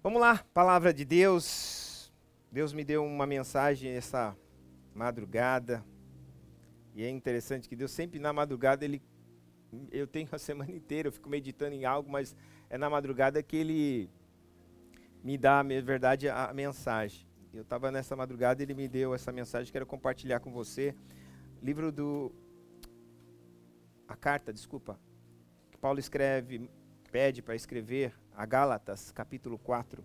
Vamos lá, palavra de Deus. Deus me deu uma mensagem essa madrugada. E é interessante que Deus sempre na madrugada ele eu tenho a semana inteira, eu fico meditando em algo, mas é na madrugada que ele me dá, na verdade, a mensagem. Eu estava nessa madrugada ele me deu essa mensagem, quero compartilhar com você. Livro do. A carta, desculpa, que Paulo escreve, pede para escrever a Gálatas, capítulo 4.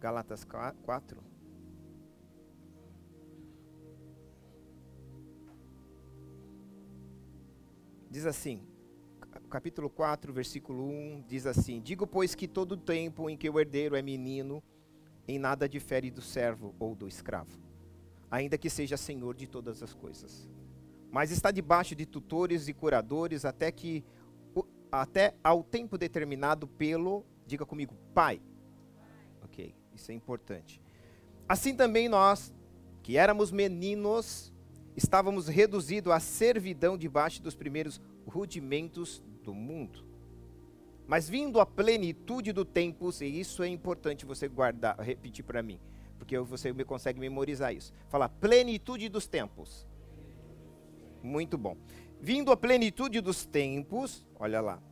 Gálatas 4. Diz assim: capítulo 4, versículo 1, diz assim: Digo, pois, que todo tempo em que o herdeiro é menino, em nada difere do servo ou do escravo, ainda que seja senhor de todas as coisas. Mas está debaixo de tutores e curadores até que até ao tempo determinado pelo, diga comigo, Pai. OK, isso é importante. Assim também nós, que éramos meninos, estávamos reduzidos à servidão debaixo dos primeiros rudimentos do mundo. Mas vindo a plenitude do tempo, e isso é importante você guardar, repetir para mim, porque você consegue memorizar isso. Fala, plenitude dos tempos. Muito bom. Vindo a plenitude dos tempos, olha lá.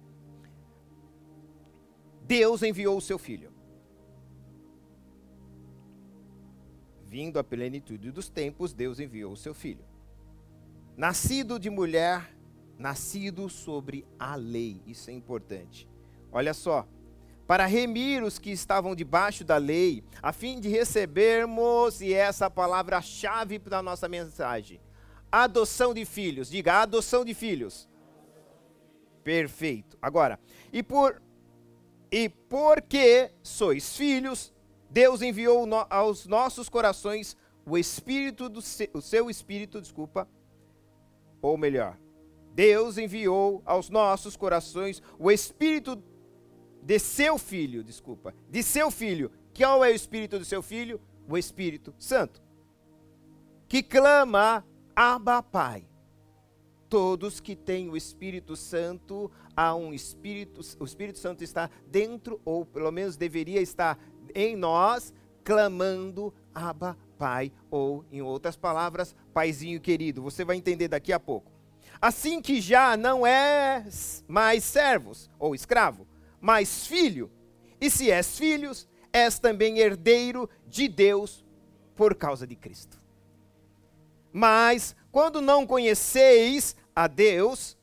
Deus enviou o seu filho. Vindo a plenitude dos tempos, Deus enviou o seu filho. Nascido de mulher, nascido sobre a lei. Isso é importante. Olha só. Para remir os que estavam debaixo da lei, a fim de recebermos, e essa palavra-chave para a nossa mensagem, adoção de filhos. Diga, adoção de filhos. Perfeito. Agora, e por e porque sois filhos, Deus enviou no, aos nossos corações o espírito do o seu espírito, desculpa, ou melhor, Deus enviou aos nossos corações o espírito de seu filho, desculpa, de seu filho. Qual é o espírito do seu filho? O Espírito Santo. Que clama, Abba Pai. Todos que têm o Espírito Santo, há um Espírito, o Espírito Santo está dentro, ou pelo menos deveria estar em nós, clamando, Abba Pai, ou em outras palavras, Paizinho querido. Você vai entender daqui a pouco. Assim que já não és mais servos ou escravo, mas filho. E se és filhos, és também herdeiro de Deus por causa de Cristo. Mas quando não conheceis a Deus,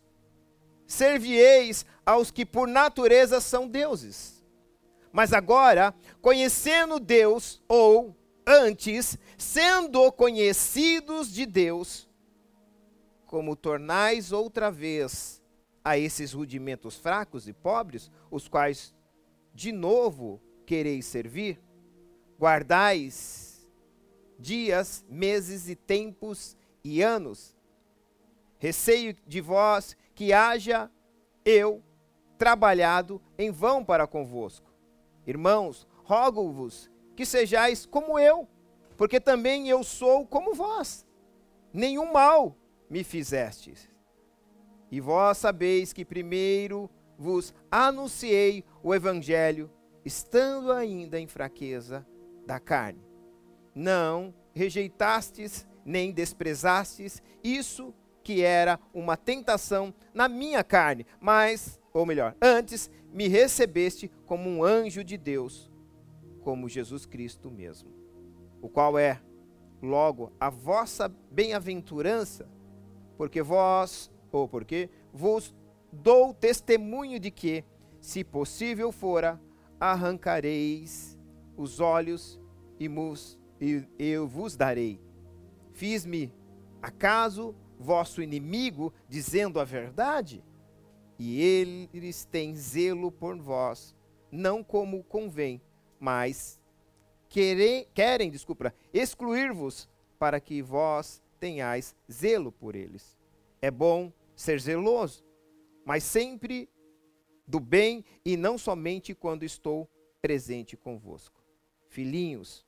servieis aos que por natureza são deuses. Mas agora, conhecendo Deus, ou antes, sendo conhecidos de Deus, como tornais outra vez a esses rudimentos fracos e pobres, os quais de novo quereis servir? Guardais dias, meses e tempos e anos. Receio de vós que haja eu trabalhado em vão para convosco. Irmãos, rogo-vos que sejais como eu, porque também eu sou como vós. Nenhum mal me fizestes. E vós sabeis que primeiro vos anunciei o evangelho, estando ainda em fraqueza da carne. Não rejeitastes nem desprezastes isso que era uma tentação na minha carne, mas, ou melhor, antes me recebeste como um anjo de Deus, como Jesus Cristo mesmo, o qual é, logo, a vossa bem-aventurança porque vós, ou porque vos dou testemunho de que, se possível fora, arrancareis os olhos e, mus, e eu vos darei. Fiz-me, acaso, vosso inimigo, dizendo a verdade? E eles têm zelo por vós, não como convém, mas querem, querem desculpa, excluir-vos para que vós tenhais zelo por eles. É bom ser zeloso, mas sempre do bem e não somente quando estou presente convosco. filhinhos,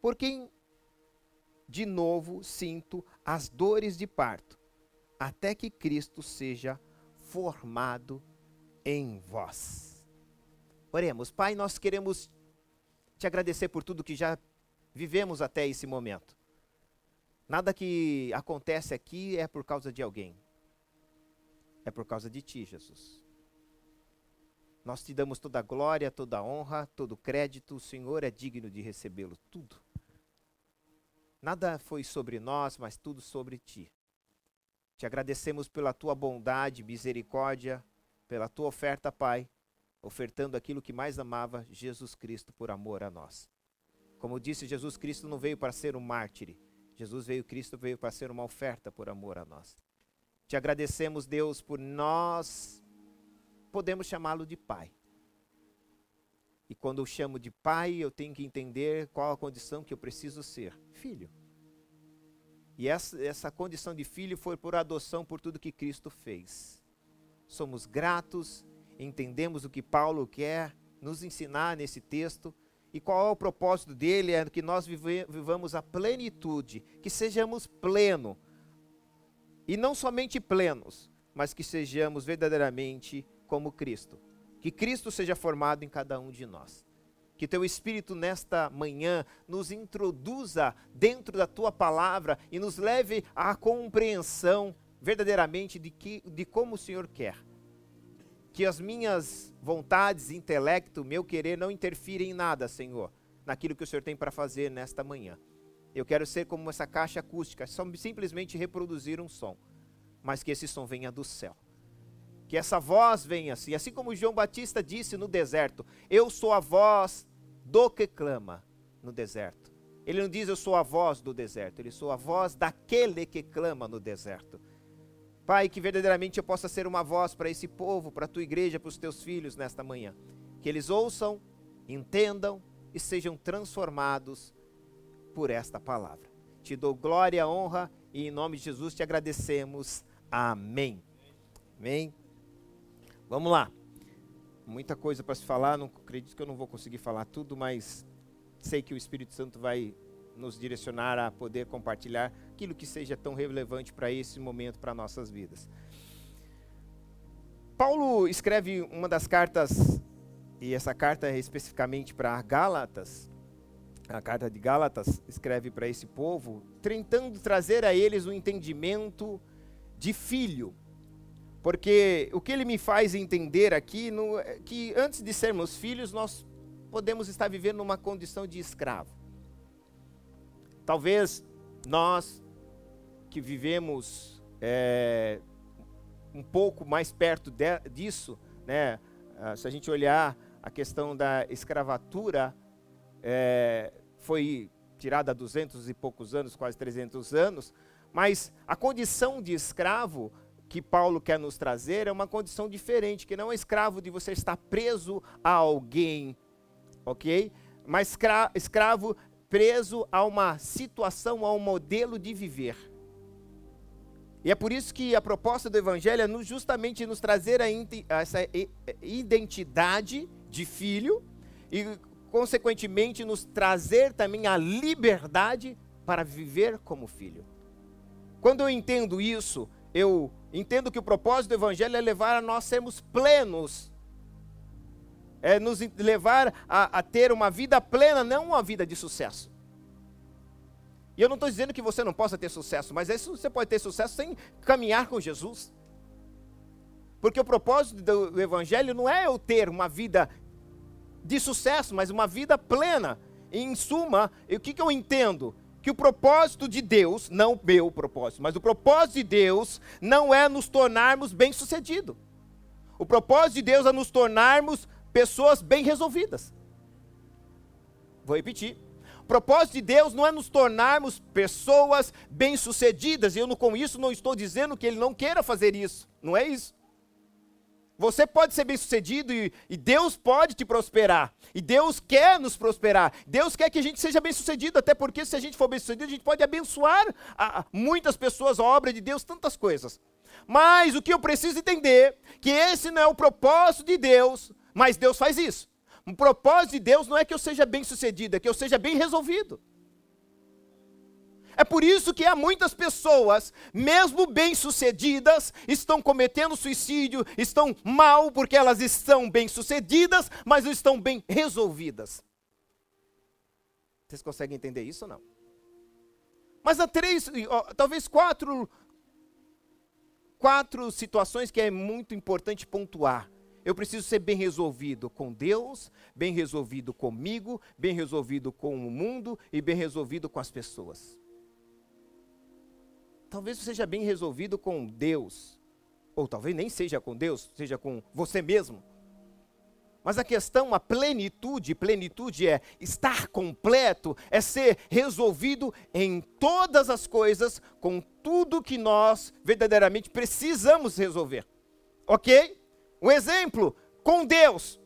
por quem de novo sinto as dores de parto, até que Cristo seja formado em vós. Oremos, Pai, nós queremos te agradecer por tudo que já vivemos até esse momento. Nada que acontece aqui é por causa de alguém. É por causa de ti, Jesus. Nós te damos toda a glória, toda a honra, todo o crédito. O Senhor é digno de recebê-lo tudo. Nada foi sobre nós, mas tudo sobre ti. Te agradecemos pela tua bondade, misericórdia, pela tua oferta, Pai, ofertando aquilo que mais amava, Jesus Cristo, por amor a nós. Como disse, Jesus Cristo não veio para ser um mártir. Jesus veio, Cristo veio para ser uma oferta por amor a nós. Te agradecemos, Deus, por nós podemos chamá-lo de Pai. E quando eu chamo de pai, eu tenho que entender qual a condição que eu preciso ser: filho. E essa, essa condição de filho foi por adoção por tudo que Cristo fez. Somos gratos, entendemos o que Paulo quer nos ensinar nesse texto. E qual é o propósito dele? É que nós vive, vivamos a plenitude, que sejamos pleno. E não somente plenos, mas que sejamos verdadeiramente como Cristo. Que Cristo seja formado em cada um de nós. Que teu Espírito nesta manhã nos introduza dentro da tua palavra e nos leve à compreensão verdadeiramente de, que, de como o Senhor quer. Que as minhas vontades, intelecto, meu querer não interfirem em nada, Senhor, naquilo que o Senhor tem para fazer nesta manhã. Eu quero ser como essa caixa acústica, só simplesmente reproduzir um som, mas que esse som venha do céu que essa voz venha assim, assim como João Batista disse no deserto: Eu sou a voz do que clama no deserto. Ele não diz eu sou a voz do deserto, ele sou a voz daquele que clama no deserto. Pai, que verdadeiramente eu possa ser uma voz para esse povo, para a tua igreja, para os teus filhos nesta manhã. Que eles ouçam, entendam e sejam transformados por esta palavra. Te dou glória, honra e em nome de Jesus te agradecemos. Amém. Amém. Vamos lá. Muita coisa para se falar, não acredito que eu não vou conseguir falar tudo, mas sei que o Espírito Santo vai nos direcionar a poder compartilhar aquilo que seja tão relevante para esse momento, para nossas vidas. Paulo escreve uma das cartas, e essa carta é especificamente para Gálatas, a carta de Gálatas escreve para esse povo, tentando trazer a eles o um entendimento de filho. Porque o que ele me faz entender aqui no, é que antes de sermos filhos, nós podemos estar vivendo numa condição de escravo. Talvez nós que vivemos é, um pouco mais perto de, disso, né, ah, se a gente olhar a questão da escravatura, é, foi tirada há 200 e poucos anos, quase 300 anos, mas a condição de escravo que Paulo quer nos trazer é uma condição diferente, que não é escravo de você estar preso a alguém, ok? Mas escra escravo preso a uma situação, a um modelo de viver. E é por isso que a proposta do Evangelho é justamente nos trazer essa identidade de filho e, consequentemente, nos trazer também a liberdade para viver como filho. Quando eu entendo isso, eu entendo que o propósito do Evangelho é levar a nós sermos plenos, é nos levar a, a ter uma vida plena, não uma vida de sucesso. E eu não estou dizendo que você não possa ter sucesso, mas isso você pode ter sucesso sem caminhar com Jesus. Porque o propósito do Evangelho não é eu ter uma vida de sucesso, mas uma vida plena. E, em suma, o que, que eu entendo? que o propósito de Deus, não meu propósito, mas o propósito de Deus não é nos tornarmos bem-sucedidos. O propósito de Deus é nos tornarmos pessoas bem resolvidas. Vou repetir. Propósito de Deus não é nos tornarmos pessoas bem-sucedidas, e eu com isso não estou dizendo que Ele não queira fazer isso, não é isso. Você pode ser bem-sucedido e, e, Deus pode te prosperar. E Deus quer nos prosperar. Deus quer que a gente seja bem-sucedido, até porque se a gente for bem-sucedido, a gente pode abençoar a, a muitas pessoas, a obra de Deus, tantas coisas. Mas o que eu preciso entender que esse não é o propósito de Deus, mas Deus faz isso. Um propósito de Deus não é que eu seja bem sucedido, é que eu seja bem resolvido. É por isso que há muitas pessoas, mesmo bem-sucedidas, estão cometendo suicídio, estão mal porque elas estão bem-sucedidas, mas não estão bem resolvidas. Vocês conseguem entender isso ou não? Mas há três, talvez quatro, quatro situações que é muito importante pontuar. Eu preciso ser bem resolvido com Deus, bem resolvido comigo, bem resolvido com o mundo e bem resolvido com as pessoas. Talvez seja bem resolvido com Deus, ou talvez nem seja com Deus, seja com você mesmo. Mas a questão, a plenitude, plenitude é estar completo, é ser resolvido em todas as coisas, com tudo que nós verdadeiramente precisamos resolver. Ok? Um exemplo, com Deus.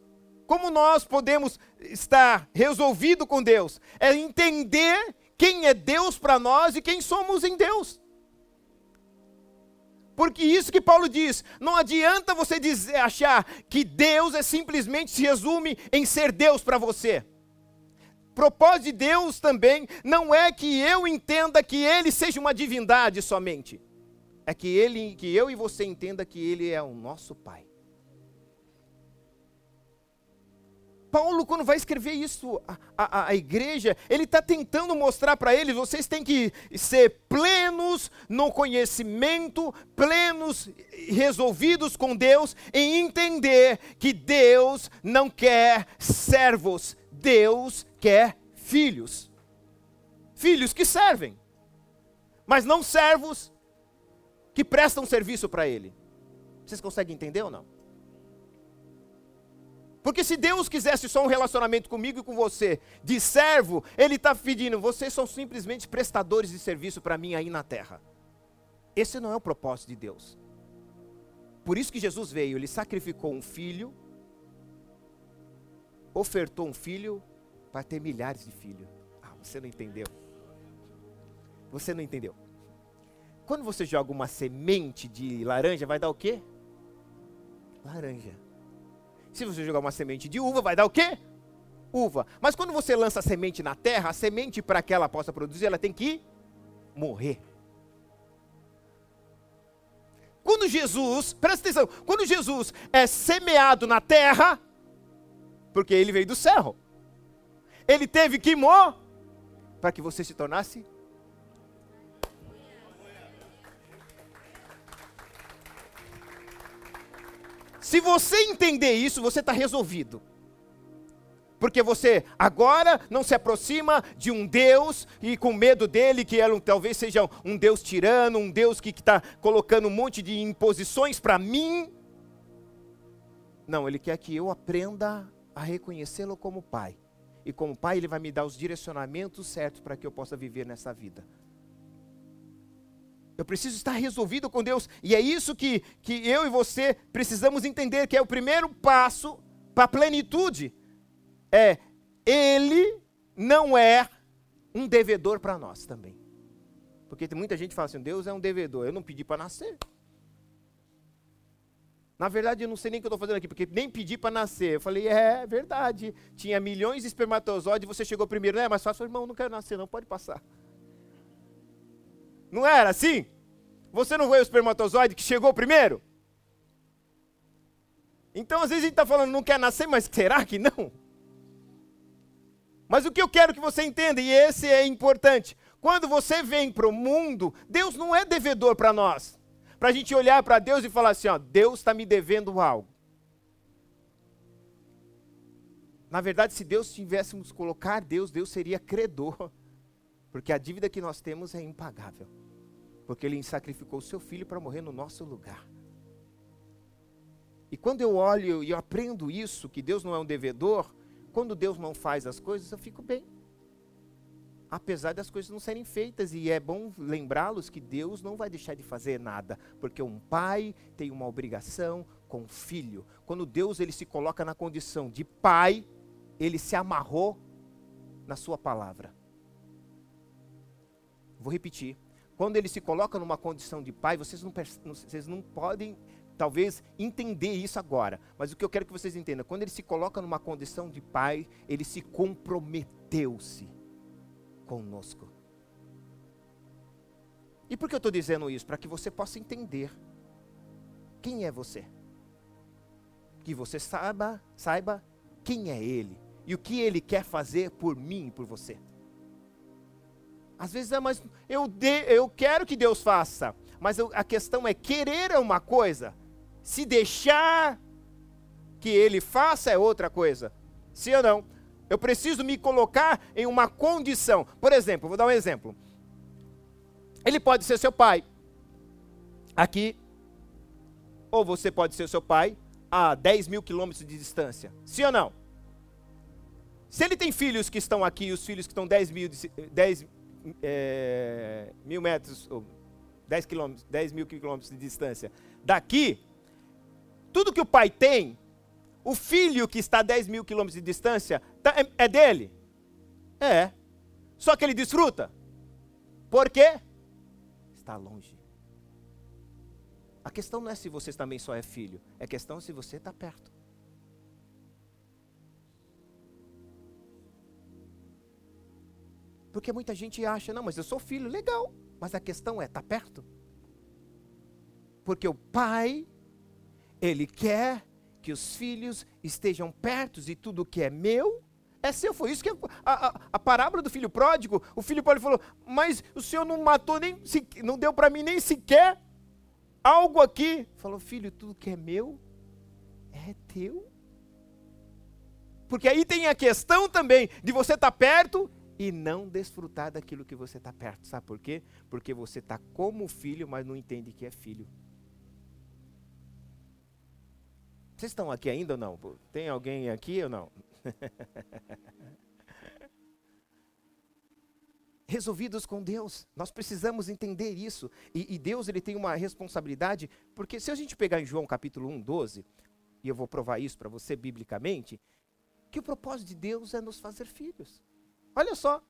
Como nós podemos estar resolvido com Deus? É entender quem é Deus para nós e quem somos em Deus. Porque isso que Paulo diz, não adianta você dizer, achar que Deus é simplesmente se resume em ser Deus para você. Propósito de Deus também não é que eu entenda que ele seja uma divindade somente. É que ele, que eu e você entenda que ele é o nosso pai. Paulo, quando vai escrever isso à, à, à igreja, ele está tentando mostrar para eles: vocês têm que ser plenos no conhecimento, plenos, resolvidos com Deus, em entender que Deus não quer servos, Deus quer filhos. Filhos que servem, mas não servos que prestam serviço para Ele. Vocês conseguem entender ou não? Porque se Deus quisesse só um relacionamento comigo e com você, de servo, Ele está pedindo, vocês são simplesmente prestadores de serviço para mim aí na terra. Esse não é o propósito de Deus. Por isso que Jesus veio, Ele sacrificou um filho, ofertou um filho para ter milhares de filhos. Ah, você não entendeu. Você não entendeu. Quando você joga uma semente de laranja, vai dar o quê? Laranja. Se você jogar uma semente de uva, vai dar o quê? Uva. Mas quando você lança a semente na terra, a semente para que ela possa produzir, ela tem que morrer. Quando Jesus, presta atenção, quando Jesus é semeado na terra, porque ele veio do céu, ele teve que morrer para que você se tornasse Se você entender isso, você está resolvido. Porque você agora não se aproxima de um Deus e com medo dele, que ele, talvez seja um Deus tirano, um Deus que está colocando um monte de imposições para mim. Não, ele quer que eu aprenda a reconhecê-lo como Pai. E como Pai, ele vai me dar os direcionamentos certos para que eu possa viver nessa vida. Eu preciso estar resolvido com Deus. E é isso que, que eu e você precisamos entender, que é o primeiro passo para a plenitude. É, Ele não é um devedor para nós também. Porque tem muita gente que fala assim, Deus é um devedor, eu não pedi para nascer. Na verdade, eu não sei nem o que eu estou fazendo aqui, porque nem pedi para nascer. Eu falei, é verdade. Tinha milhões de espermatozoides, você chegou primeiro. Não é mais fácil, irmão, não quero nascer, não, pode passar. Não era assim? Você não foi o espermatozoide que chegou primeiro? Então, às vezes a gente está falando, não quer nascer, mas será que não? Mas o que eu quero que você entenda, e esse é importante, quando você vem para o mundo, Deus não é devedor para nós. Para a gente olhar para Deus e falar assim: ó, Deus está me devendo algo. Na verdade, se Deus tivéssemos colocar Deus, Deus seria credor. Porque a dívida que nós temos é impagável porque ele sacrificou o seu filho para morrer no nosso lugar. E quando eu olho e eu aprendo isso, que Deus não é um devedor, quando Deus não faz as coisas, eu fico bem. Apesar das coisas não serem feitas, e é bom lembrá-los que Deus não vai deixar de fazer nada, porque um pai tem uma obrigação com o filho. Quando Deus ele se coloca na condição de pai, ele se amarrou na sua palavra. Vou repetir. Quando ele se coloca numa condição de pai, vocês não, vocês não podem talvez entender isso agora, mas o que eu quero que vocês entendam, quando ele se coloca numa condição de pai, ele se comprometeu-se conosco. E por que eu estou dizendo isso? Para que você possa entender quem é você. Que você saiba, saiba quem é Ele e o que Ele quer fazer por mim e por você. Às vezes, é, mas eu, de, eu quero que Deus faça, mas eu, a questão é querer é uma coisa, se deixar que Ele faça é outra coisa. Sim ou não? Eu preciso me colocar em uma condição. Por exemplo, vou dar um exemplo. Ele pode ser seu pai. Aqui. Ou você pode ser seu pai a 10 mil quilômetros de distância. Sim ou não? Se ele tem filhos que estão aqui e os filhos que estão 10 mil, 10, é, mil metros, ou 10, quilômetros, 10 mil quilômetros de distância daqui, tudo que o pai tem, o filho que está a 10 mil quilômetros de distância, tá, é, é dele? É. Só que ele desfruta. Por quê? Está longe. A questão não é se você também só é filho, é questão se você está perto. Porque muita gente acha, não, mas eu sou filho, legal. Mas a questão é, está perto? Porque o pai, ele quer que os filhos estejam perto e tudo que é meu é seu. Foi isso que a, a, a parábola do filho pródigo, o filho pródigo falou, mas o senhor não matou nem, não deu para mim nem sequer algo aqui. Falou, filho, tudo que é meu é teu. Porque aí tem a questão também de você estar tá perto e não desfrutar daquilo que você está perto. Sabe por quê? Porque você está como filho, mas não entende que é filho. Vocês estão aqui ainda ou não? Tem alguém aqui ou não? Resolvidos com Deus, nós precisamos entender isso. E, e, Deus ele tem uma responsabilidade, porque se a gente pegar em João capítulo 1, 12, e eu vou provar isso para você biblicamente, que o propósito de Deus é nos fazer filhos. Olha só.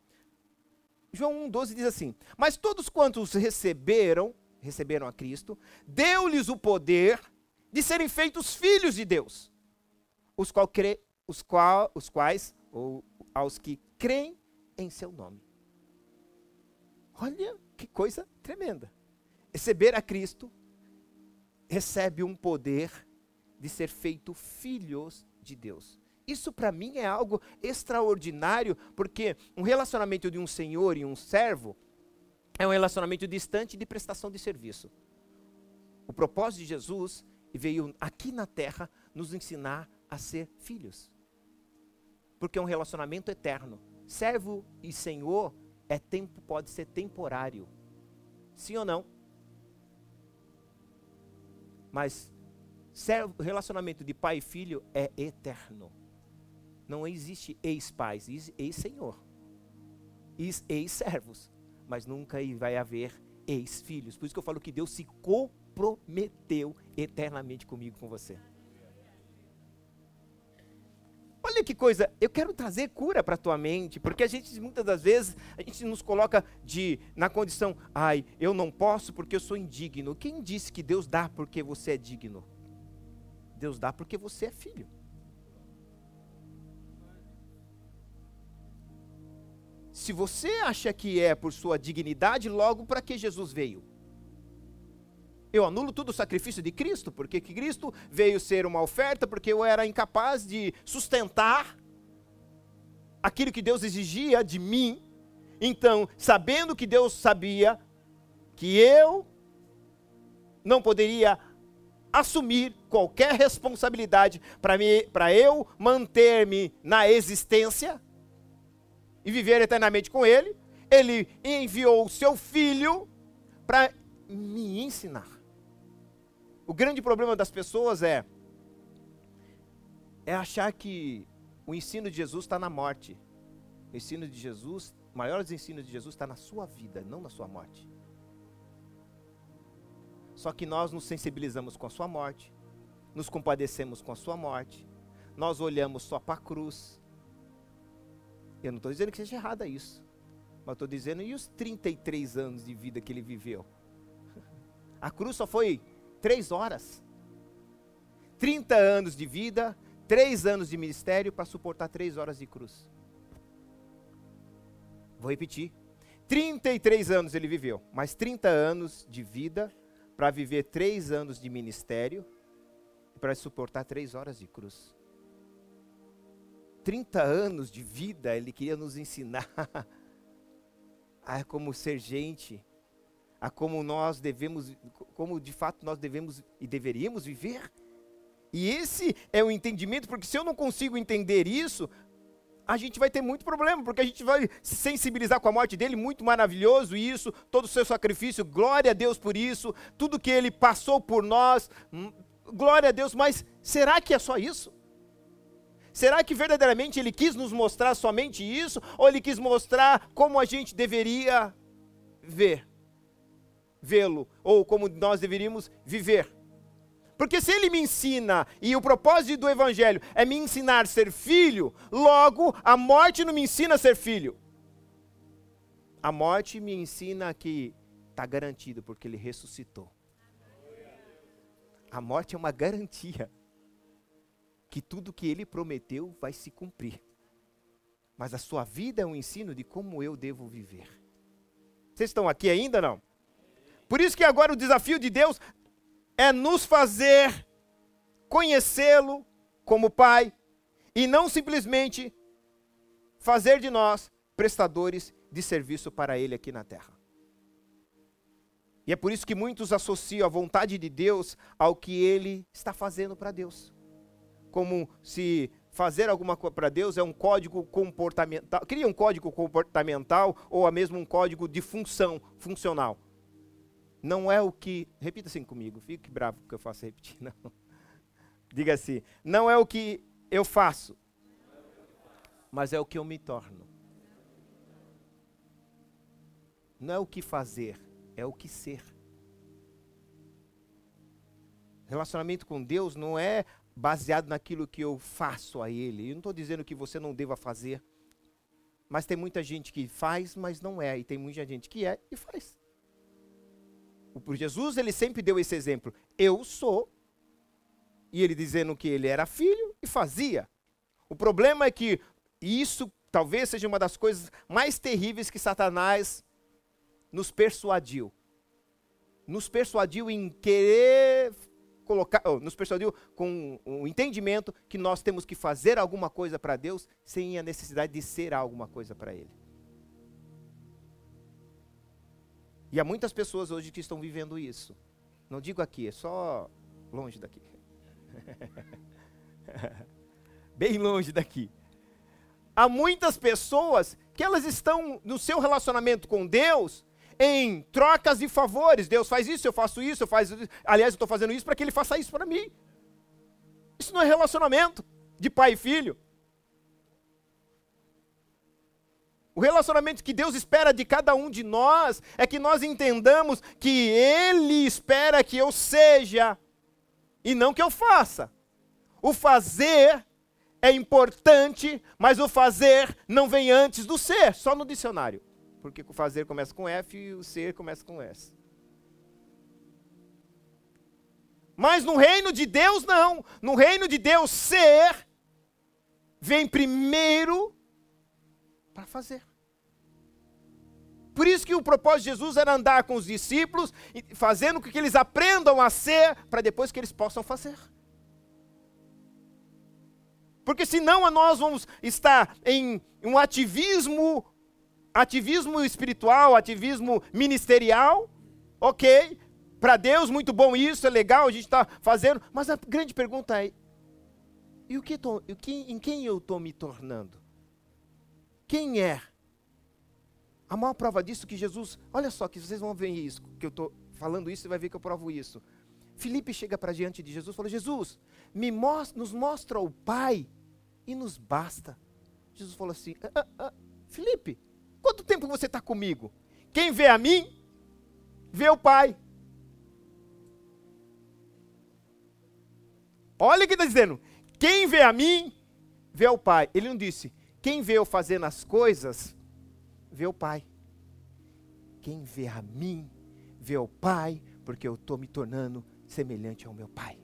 João 1,12 diz assim: Mas todos quantos receberam, receberam a Cristo, deu-lhes o poder de serem feitos filhos de Deus, os, qual os, qual, os quais, ou aos que creem em seu nome. Olha que coisa tremenda. Receber a Cristo recebe um poder de ser feito filhos de Deus. Isso para mim é algo extraordinário, porque um relacionamento de um senhor e um servo é um relacionamento distante de prestação de serviço. O propósito de Jesus veio aqui na terra nos ensinar a ser filhos. Porque é um relacionamento eterno. Servo e senhor é tempo, pode ser temporário. Sim ou não? Mas relacionamento de pai e filho é eterno. Não existe ex-pais, ex-senhor, ex-servos, mas nunca vai haver ex-filhos. Por isso que eu falo que Deus se comprometeu eternamente comigo, com você. Olha que coisa, eu quero trazer cura para a tua mente, porque a gente muitas das vezes a gente nos coloca de na condição, ai, eu não posso porque eu sou indigno. Quem disse que Deus dá porque você é digno? Deus dá porque você é filho. Se você acha que é por sua dignidade, logo para que Jesus veio? Eu anulo todo o sacrifício de Cristo, porque Cristo veio ser uma oferta, porque eu era incapaz de sustentar aquilo que Deus exigia de mim. Então, sabendo que Deus sabia que eu não poderia assumir qualquer responsabilidade para eu manter-me na existência, e viver eternamente com Ele, Ele enviou o seu Filho para me ensinar. O grande problema das pessoas é é achar que o ensino de Jesus está na morte. O ensino de Jesus, o maior ensino de Jesus está na sua vida, não na sua morte. Só que nós nos sensibilizamos com a sua morte, nos compadecemos com a sua morte, nós olhamos só para a cruz, eu não estou dizendo que seja errado isso. Mas estou dizendo, e os 33 anos de vida que ele viveu? A cruz só foi três horas. 30 anos de vida, 3 anos de ministério para suportar 3 horas de cruz. Vou repetir. 33 anos ele viveu, mais 30 anos de vida para viver 3 anos de ministério para suportar 3 horas de cruz. 30 anos de vida ele queria nos ensinar a como ser gente, a como nós devemos, como de fato nós devemos e deveríamos viver. E esse é o entendimento, porque se eu não consigo entender isso, a gente vai ter muito problema, porque a gente vai se sensibilizar com a morte dele, muito maravilhoso isso, todo o seu sacrifício, glória a Deus por isso, tudo que ele passou por nós, hum, glória a Deus, mas será que é só isso? Será que verdadeiramente ele quis nos mostrar somente isso, ou ele quis mostrar como a gente deveria ver, vê-lo, ou como nós deveríamos viver? Porque se ele me ensina, e o propósito do evangelho é me ensinar a ser filho, logo a morte não me ensina a ser filho. A morte me ensina que está garantido, porque ele ressuscitou. A morte é uma garantia que tudo que ele prometeu vai se cumprir. Mas a sua vida é um ensino de como eu devo viver. Vocês estão aqui ainda não? Por isso que agora o desafio de Deus é nos fazer conhecê-lo como Pai e não simplesmente fazer de nós prestadores de serviço para Ele aqui na terra. E é por isso que muitos associam a vontade de Deus ao que Ele está fazendo para Deus. Como se fazer alguma coisa para Deus é um código comportamental, cria um código comportamental ou mesmo um código de função, funcional. Não é o que. Repita assim comigo, fique bravo que eu faço repetir. Não. Diga assim: não é o que eu faço, mas é o que eu me torno. Não é o que fazer, é o que ser. Relacionamento com Deus não é baseado naquilo que eu faço a Ele. Eu não estou dizendo que você não deva fazer. Mas tem muita gente que faz, mas não é. E tem muita gente que é e faz. Por Jesus, ele sempre deu esse exemplo. Eu sou. E ele dizendo que ele era filho e fazia. O problema é que isso talvez seja uma das coisas mais terríveis que Satanás nos persuadiu. Nos persuadiu em querer colocar, nos persuadiu com o entendimento que nós temos que fazer alguma coisa para Deus sem a necessidade de ser alguma coisa para Ele. E há muitas pessoas hoje que estão vivendo isso. Não digo aqui, é só longe daqui. Bem longe daqui. Há muitas pessoas que elas estão no seu relacionamento com Deus em trocas de favores. Deus faz isso, eu faço isso, eu faço isso. Aliás, eu estou fazendo isso para que Ele faça isso para mim. Isso não é relacionamento de pai e filho. O relacionamento que Deus espera de cada um de nós é que nós entendamos que Ele espera que eu seja e não que eu faça. O fazer é importante, mas o fazer não vem antes do ser, só no dicionário. Porque o fazer começa com F e o ser começa com S. Mas no reino de Deus, não. No reino de Deus, ser vem primeiro para fazer. Por isso que o propósito de Jesus era andar com os discípulos, fazendo com que eles aprendam a ser, para depois que eles possam fazer. Porque senão nós vamos estar em um ativismo, ativismo espiritual, ativismo ministerial, ok? Para Deus, muito bom isso, é legal, a gente está fazendo, mas a grande pergunta é: e o que tô, em quem eu estou me tornando? Quem é? A maior prova disso é que Jesus, olha só que vocês vão ver isso, que eu estou falando isso, você vai ver que eu provo isso. Felipe chega para diante de Jesus e fala: Jesus, me mostra, nos mostra o Pai e nos basta. Jesus falou assim: ah, ah, ah, Felipe, quanto tempo você está comigo? Quem vê a mim, vê o Pai. Olha o que está dizendo: quem vê a mim, vê o Pai. Ele não disse: quem vê eu fazendo as coisas, vê o Pai. Quem vê a mim, vê o Pai, porque eu estou me tornando semelhante ao meu Pai.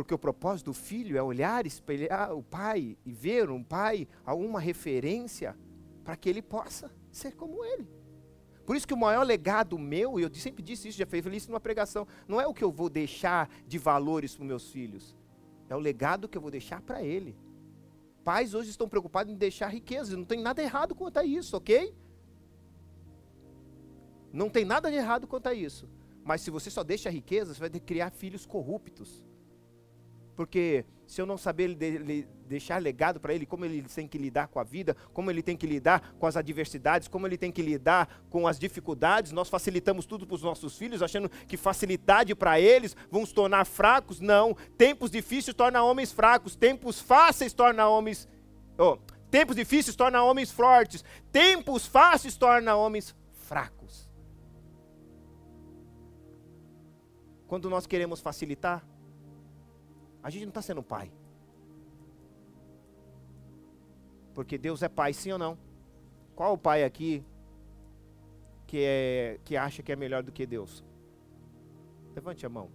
Porque o propósito do filho é olhar, espelhar o pai e ver um pai, alguma referência, para que ele possa ser como ele. Por isso que o maior legado meu, e eu sempre disse isso, já falei isso numa pregação, não é o que eu vou deixar de valores para meus filhos, é o legado que eu vou deixar para ele. Pais hoje estão preocupados em deixar riquezas, não tem nada errado quanto a isso, ok? Não tem nada de errado quanto a isso. Mas se você só deixa riquezas, você vai criar filhos corruptos. Porque se eu não saber deixar legado para ele, como ele tem que lidar com a vida, como ele tem que lidar com as adversidades, como ele tem que lidar com as dificuldades, nós facilitamos tudo para os nossos filhos, achando que facilidade para eles vão se tornar fracos. Não. Tempos difíceis tornam homens fracos, tempos fáceis tornam homens. Oh, tempos difíceis tornam homens fortes, tempos fáceis tornam homens fracos. Quando nós queremos facilitar, a gente não está sendo pai. Porque Deus é pai, sim ou não? Qual o pai aqui que, é, que acha que é melhor do que Deus? Levante a mão.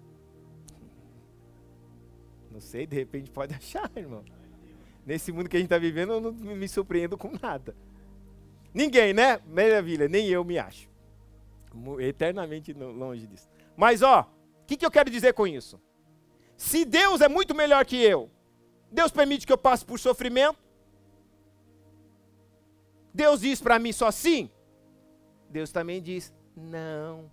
Não sei, de repente pode achar, irmão. Nesse mundo que a gente está vivendo, eu não me surpreendo com nada. Ninguém, né? Maravilha, nem eu me acho. Eternamente longe disso. Mas, ó, o que, que eu quero dizer com isso? Se Deus é muito melhor que eu, Deus permite que eu passe por sofrimento? Deus diz para mim só sim? Deus também diz não.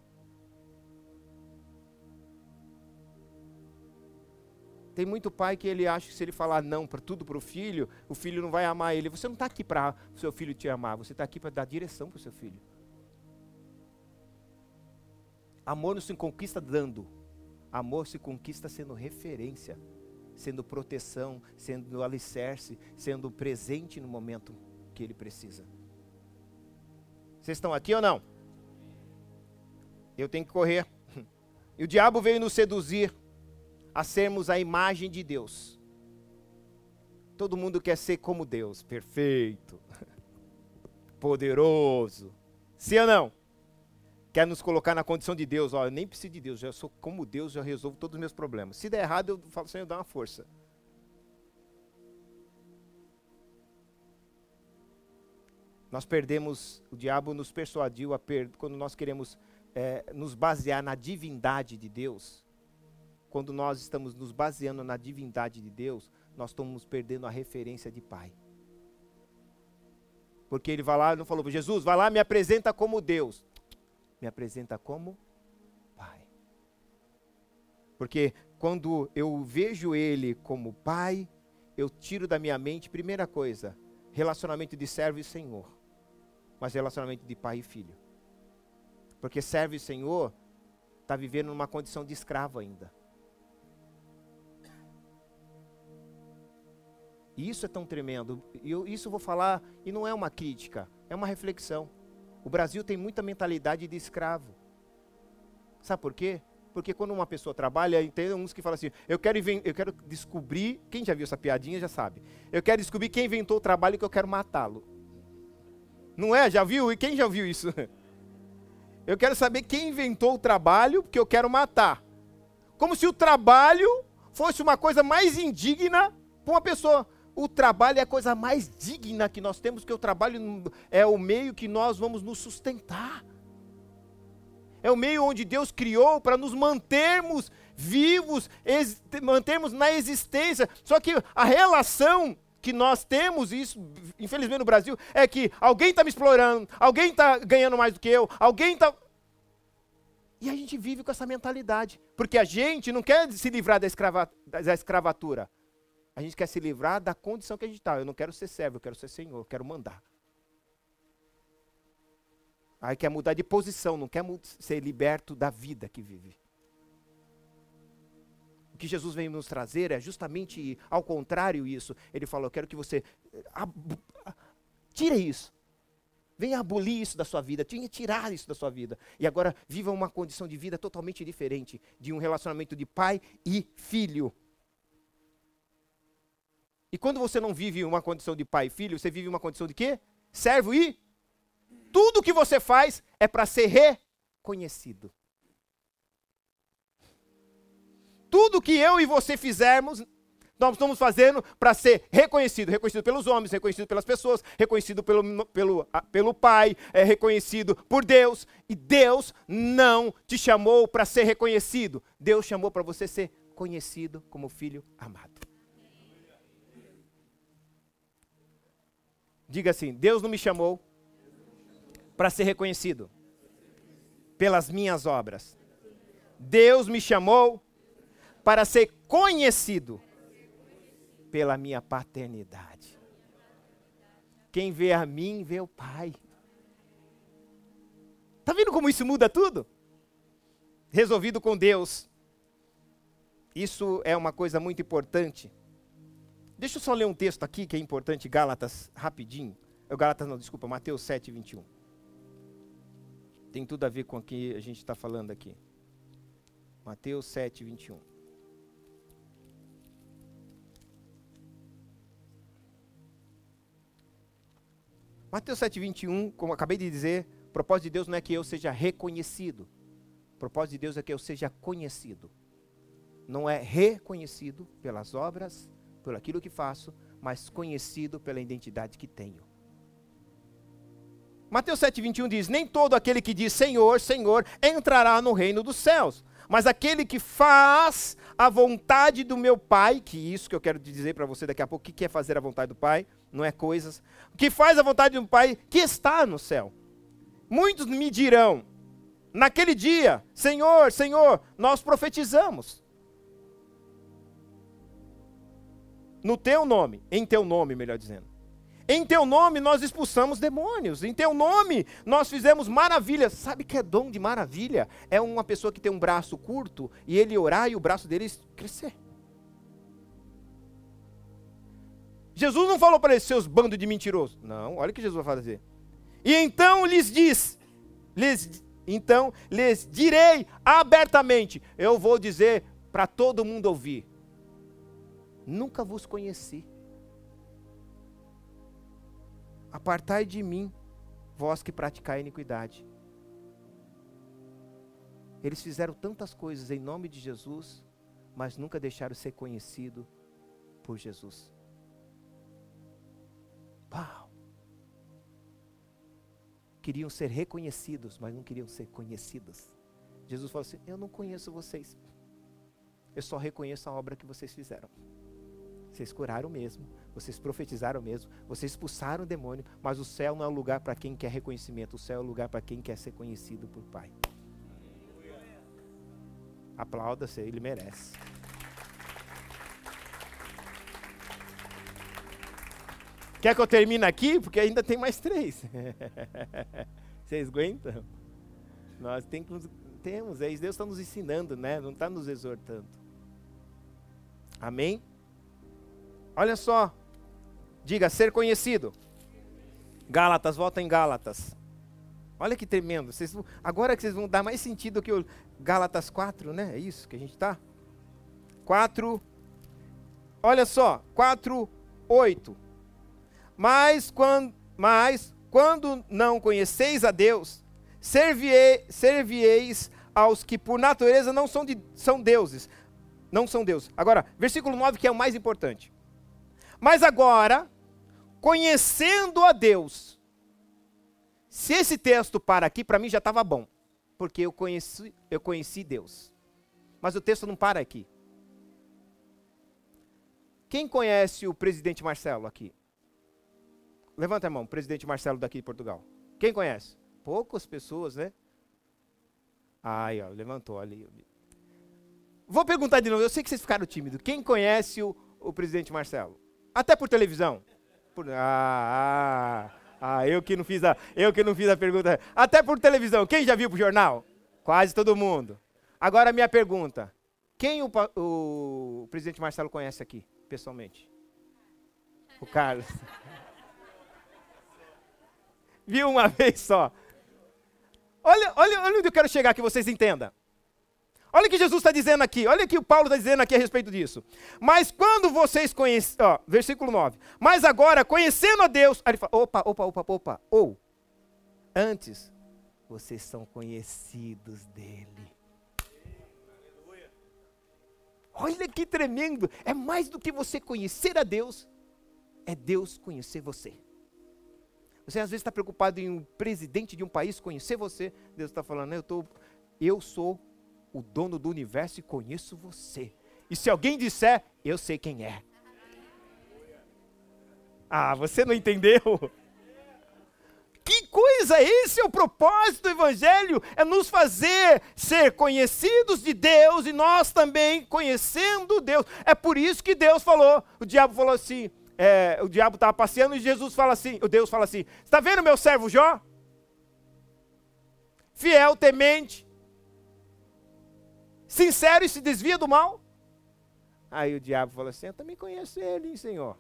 Tem muito pai que ele acha que se ele falar não para tudo para o filho, o filho não vai amar ele. Você não está aqui para o seu filho te amar, você está aqui para dar direção para o seu filho. Amor não se conquista dando. Amor se conquista sendo referência, sendo proteção, sendo alicerce, sendo presente no momento que ele precisa. Vocês estão aqui ou não? Eu tenho que correr. E o diabo veio nos seduzir a sermos a imagem de Deus. Todo mundo quer ser como Deus, perfeito, poderoso. Sim ou não? Quer nos colocar na condição de Deus. Ó, eu nem preciso de Deus, já sou como Deus, já resolvo todos os meus problemas. Se der errado, eu falo, Senhor, dá uma força. Nós perdemos, o diabo nos persuadiu a per, quando nós queremos é, nos basear na divindade de Deus. Quando nós estamos nos baseando na divindade de Deus, nós estamos perdendo a referência de Pai. Porque ele vai lá, não falou, Jesus, vai lá, me apresenta como Deus me apresenta como Pai. Porque quando eu vejo Ele como Pai, eu tiro da minha mente, primeira coisa, relacionamento de servo e senhor, mas relacionamento de pai e filho. Porque servo e senhor está vivendo numa condição de escravo ainda. E isso é tão tremendo. E isso eu vou falar, e não é uma crítica, é uma reflexão. O Brasil tem muita mentalidade de escravo. Sabe por quê? Porque quando uma pessoa trabalha, tem uns que falam assim: eu quero, eu quero descobrir. Quem já viu essa piadinha já sabe. Eu quero descobrir quem inventou o trabalho que eu quero matá-lo. Não é? Já viu? E quem já viu isso? Eu quero saber quem inventou o trabalho que eu quero matar. Como se o trabalho fosse uma coisa mais indigna para uma pessoa o trabalho é a coisa mais digna que nós temos, que o trabalho é o meio que nós vamos nos sustentar. É o meio onde Deus criou para nos mantermos vivos, mantermos na existência. Só que a relação que nós temos, isso infelizmente no Brasil, é que alguém está me explorando, alguém está ganhando mais do que eu, alguém está. E a gente vive com essa mentalidade, porque a gente não quer se livrar da, escrava, da escravatura. A gente quer se livrar da condição que a gente está. Eu não quero ser servo, eu quero ser senhor, eu quero mandar. Aí quer mudar de posição, não quer ser liberto da vida que vive. O que Jesus vem nos trazer é justamente ao contrário isso. Ele falou: Eu quero que você eh, tire isso. Venha abolir isso da sua vida, venha tirar isso da sua vida. E agora viva uma condição de vida totalmente diferente de um relacionamento de pai e filho. E quando você não vive uma condição de pai e filho, você vive uma condição de quê? Servo e tudo que você faz é para ser reconhecido. tudo que eu e você fizermos, nós estamos fazendo para ser reconhecido, reconhecido pelos homens, reconhecido pelas pessoas, reconhecido pelo, pelo, pelo Pai, é reconhecido por Deus. E Deus não te chamou para ser reconhecido. Deus chamou para você ser conhecido como filho amado. Diga assim: Deus não me chamou para ser reconhecido pelas minhas obras. Deus me chamou para ser conhecido pela minha paternidade. Quem vê a mim, vê o Pai. Está vendo como isso muda tudo? Resolvido com Deus. Isso é uma coisa muito importante. Deixa eu só ler um texto aqui que é importante, Gálatas, rapidinho. É Gálatas, não, desculpa, Mateus 7, 21. Tem tudo a ver com o que a gente está falando aqui. Mateus 7, 21. Mateus 7,21, como acabei de dizer, o propósito de Deus não é que eu seja reconhecido. O propósito de Deus é que eu seja conhecido. Não é reconhecido pelas obras, por aquilo que faço, mas conhecido pela identidade que tenho. Mateus 7,21 diz: Nem todo aquele que diz Senhor, Senhor, entrará no reino dos céus, mas aquele que faz a vontade do meu Pai, que isso que eu quero dizer para você daqui a pouco, o que é fazer a vontade do Pai? Não é coisas. Que faz a vontade do Pai que está no céu. Muitos me dirão, naquele dia, Senhor, Senhor, nós profetizamos. No teu nome, em teu nome, melhor dizendo. Em teu nome nós expulsamos demônios. Em teu nome nós fizemos maravilhas. Sabe que é dom de maravilha? É uma pessoa que tem um braço curto e ele orar e o braço dele crescer. Jesus não falou para eles, seus bandos de mentirosos. Não, olha o que Jesus vai fazer. E então lhes diz, lhes, então lhes direi abertamente, eu vou dizer para todo mundo ouvir. Nunca vos conheci. Apartai de mim, vós que praticai iniquidade. Eles fizeram tantas coisas em nome de Jesus, mas nunca deixaram ser conhecido por Jesus. Pau. Queriam ser reconhecidos, mas não queriam ser conhecidos. Jesus falou assim: Eu não conheço vocês. Eu só reconheço a obra que vocês fizeram. Vocês curaram mesmo, vocês profetizaram mesmo, vocês expulsaram o demônio, mas o céu não é o lugar para quem quer reconhecimento, o céu é o lugar para quem quer ser conhecido por Pai. Aplauda-se, ele merece. Quer que eu termine aqui? Porque ainda tem mais três. Vocês aguentam? Nós tem que, temos, é Deus está nos ensinando, né? Não está nos exortando. Amém? Olha só. Diga, ser conhecido. Gálatas, volta em Gálatas. Olha que tremendo. Vocês, agora que vocês vão dar mais sentido que o Gálatas 4, né? É isso que a gente está? 4. Olha só, 4, 8. Mas quando, mas quando não conheceis a Deus, serviei, servieis aos que por natureza não são, de, são deuses. Não são deuses. Agora, versículo 9 que é o mais importante. Mas agora, conhecendo a Deus, se esse texto para aqui, para mim já estava bom, porque eu conheci, eu conheci Deus. Mas o texto não para aqui. Quem conhece o presidente Marcelo aqui? Levanta a mão, presidente Marcelo daqui de Portugal. Quem conhece? Poucas pessoas, né? Ai, ó, levantou ali. Vou perguntar de novo, eu sei que vocês ficaram tímidos. Quem conhece o, o presidente Marcelo? Até por televisão. Por, ah, ah, ah, eu que não fiz a, eu que não fiz a pergunta. Até por televisão. Quem já viu pro jornal? Quase todo mundo. Agora minha pergunta: quem o, o presidente Marcelo conhece aqui, pessoalmente? O Carlos. Viu uma vez só. Olha, olha, olha onde eu quero chegar que vocês entendam. Olha o que Jesus está dizendo aqui, olha o que o Paulo está dizendo aqui a respeito disso. Mas quando vocês conhecem, ó, versículo 9. Mas agora, conhecendo a Deus, aí ele fala, opa, opa, opa, opa, ou, antes, vocês são conhecidos dele. Olha que tremendo! É mais do que você conhecer a Deus, é Deus conhecer você. Você às vezes está preocupado em um presidente de um país conhecer você. Deus está falando, eu, tô, eu sou o dono do universo e conheço você. E se alguém disser, eu sei quem é. Ah, você não entendeu? Que coisa! Esse é o propósito do Evangelho: é nos fazer ser conhecidos de Deus e nós também conhecendo Deus. É por isso que Deus falou. O diabo falou assim: é, o diabo estava passeando e Jesus fala assim: o Deus fala assim: está vendo meu servo Jó? Fiel, temente, sincero e se desvia do mal. Aí o diabo fala assim: Eu também conheço ele, hein, Senhor.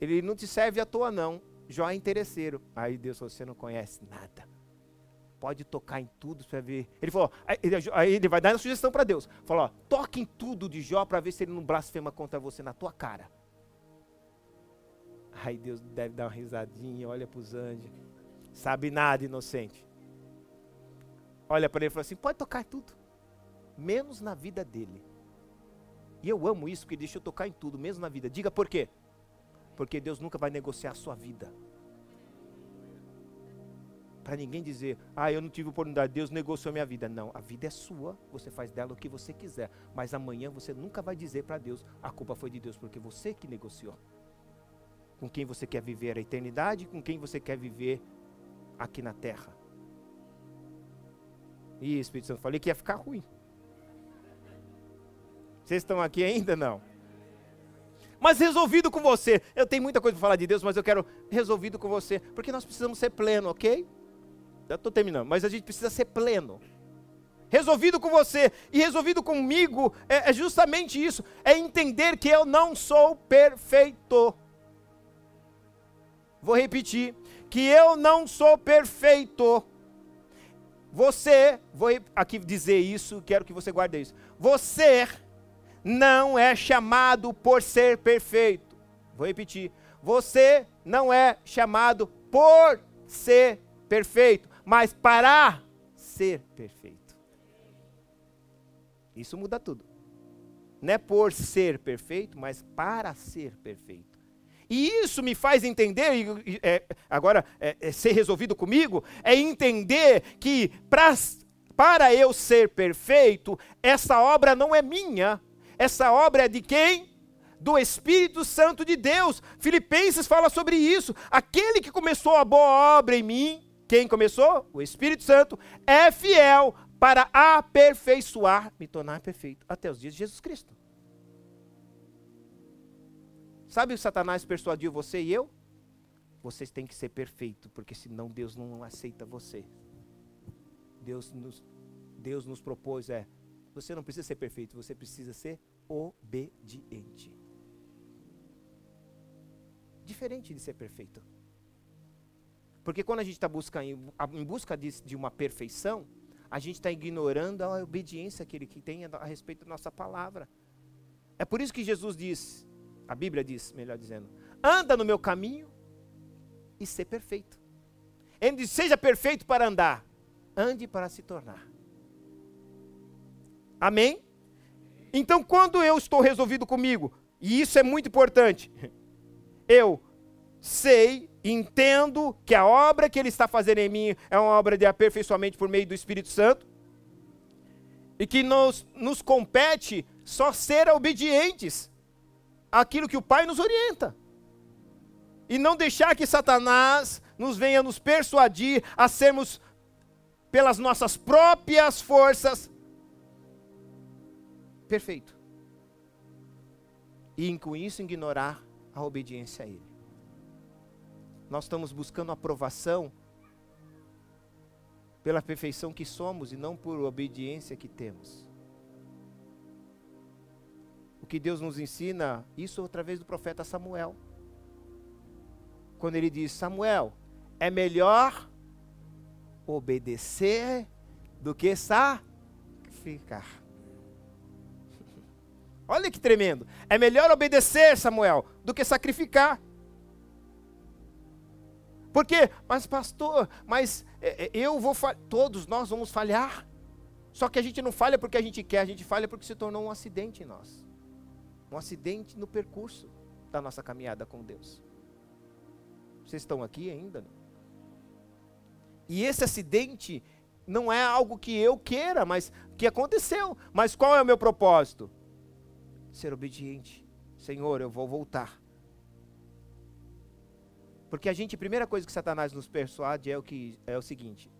Ele não te serve à toa, não. Jó é interesseiro. Aí Deus falou: Você não conhece nada. Pode tocar em tudo para ver. Ele falou: Aí ele vai dar uma sugestão para Deus. Falou: Toque em tudo de Jó para ver se ele não blasfema contra você na tua cara. Aí Deus deve dar uma risadinha, olha para os anjos. Sabe nada, inocente. Olha para ele e fala assim: Pode tocar em tudo, menos na vida dele. E eu amo isso porque deixa eu tocar em tudo, mesmo na vida. Diga por quê? Porque Deus nunca vai negociar a sua vida. Para ninguém dizer, ah, eu não tive oportunidade, Deus negociou minha vida. Não, a vida é sua, você faz dela o que você quiser. Mas amanhã você nunca vai dizer para Deus, a culpa foi de Deus, porque você que negociou. Com quem você quer viver a eternidade, com quem você quer viver aqui na terra. E Espírito Santo, falei que ia ficar ruim. Vocês estão aqui ainda? Não mas resolvido com você. Eu tenho muita coisa para falar de Deus, mas eu quero resolvido com você, porque nós precisamos ser pleno, ok? Já estou terminando, mas a gente precisa ser pleno. Resolvido com você e resolvido comigo é, é justamente isso: é entender que eu não sou perfeito. Vou repetir: que eu não sou perfeito. Você, vou aqui dizer isso, quero que você guarde isso. Você não é chamado por ser perfeito. Vou repetir. Você não é chamado por ser perfeito, mas para ser perfeito. Isso muda tudo. Não é por ser perfeito, mas para ser perfeito. E isso me faz entender, e, é, agora é, é, ser resolvido comigo, é entender que pra, para eu ser perfeito, essa obra não é minha, essa obra é de quem? Do Espírito Santo de Deus. Filipenses fala sobre isso. Aquele que começou a boa obra em mim, quem começou? O Espírito Santo, é fiel para aperfeiçoar, me tornar perfeito até os dias de Jesus Cristo. Sabe o Satanás persuadiu você e eu? Vocês têm que ser perfeitos, porque senão Deus não aceita você. Deus nos, Deus nos propôs é você não precisa ser perfeito, você precisa ser obediente. Diferente de ser perfeito. Porque quando a gente está em busca de, de, uma perfeição, a gente está ignorando a obediência que ele que tem a, respeito da nossa palavra. É por isso que Jesus diz, a Bíblia diz, melhor dizendo, anda no meu caminho e ser perfeito. Ele diz, seja perfeito para andar, ande para se tornar. Amém? Então, quando eu estou resolvido comigo, e isso é muito importante, eu sei, entendo que a obra que Ele está fazendo em mim é uma obra de aperfeiçoamento por meio do Espírito Santo, e que nos, nos compete só ser obedientes àquilo que o Pai nos orienta. E não deixar que Satanás nos venha nos persuadir a sermos, pelas nossas próprias forças, perfeito. E com isso ignorar a obediência a Ele. Nós estamos buscando aprovação pela perfeição que somos e não por obediência que temos. O que Deus nos ensina, isso através do profeta Samuel. Quando ele diz: Samuel, é melhor obedecer do que sacrificar. Olha que tremendo. É melhor obedecer, Samuel, do que sacrificar. Por quê? Mas, pastor, mas é, é, eu vou falhar. Todos nós vamos falhar. Só que a gente não falha porque a gente quer, a gente falha porque se tornou um acidente em nós. Um acidente no percurso da nossa caminhada com Deus. Vocês estão aqui ainda? E esse acidente não é algo que eu queira, mas que aconteceu. Mas qual é o meu propósito? Ser obediente. Senhor, eu vou voltar. Porque a gente, a primeira coisa que Satanás nos persuade é o que é o seguinte,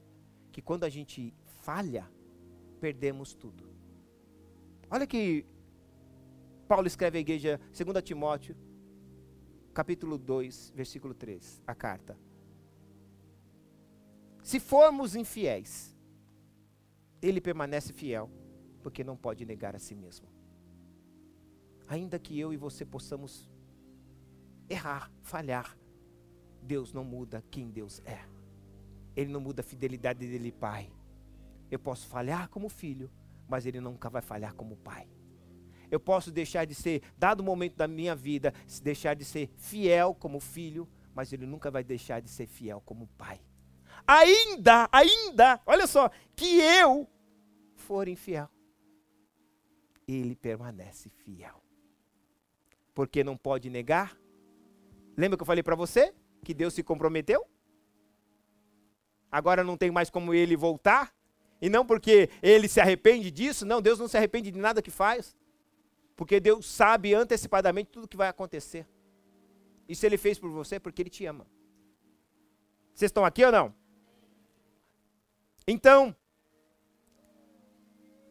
que quando a gente falha, perdemos tudo. Olha que Paulo escreve à igreja, 2 Timóteo, capítulo 2, versículo 3, a carta. Se formos infiéis, ele permanece fiel, porque não pode negar a si mesmo. Ainda que eu e você possamos errar, falhar, Deus não muda quem Deus é. Ele não muda a fidelidade dele, Pai. Eu posso falhar como filho, mas Ele nunca vai falhar como Pai. Eu posso deixar de ser, dado o momento da minha vida, deixar de ser fiel como filho, mas Ele nunca vai deixar de ser fiel como Pai. Ainda, ainda, olha só, que eu for infiel, Ele permanece fiel. Porque não pode negar. Lembra que eu falei para você? que Deus se comprometeu? Agora não tem mais como ele voltar? E não porque ele se arrepende disso, não, Deus não se arrepende de nada que faz. Porque Deus sabe antecipadamente tudo que vai acontecer. Se ele fez por você, é porque ele te ama. Vocês estão aqui ou não? Então,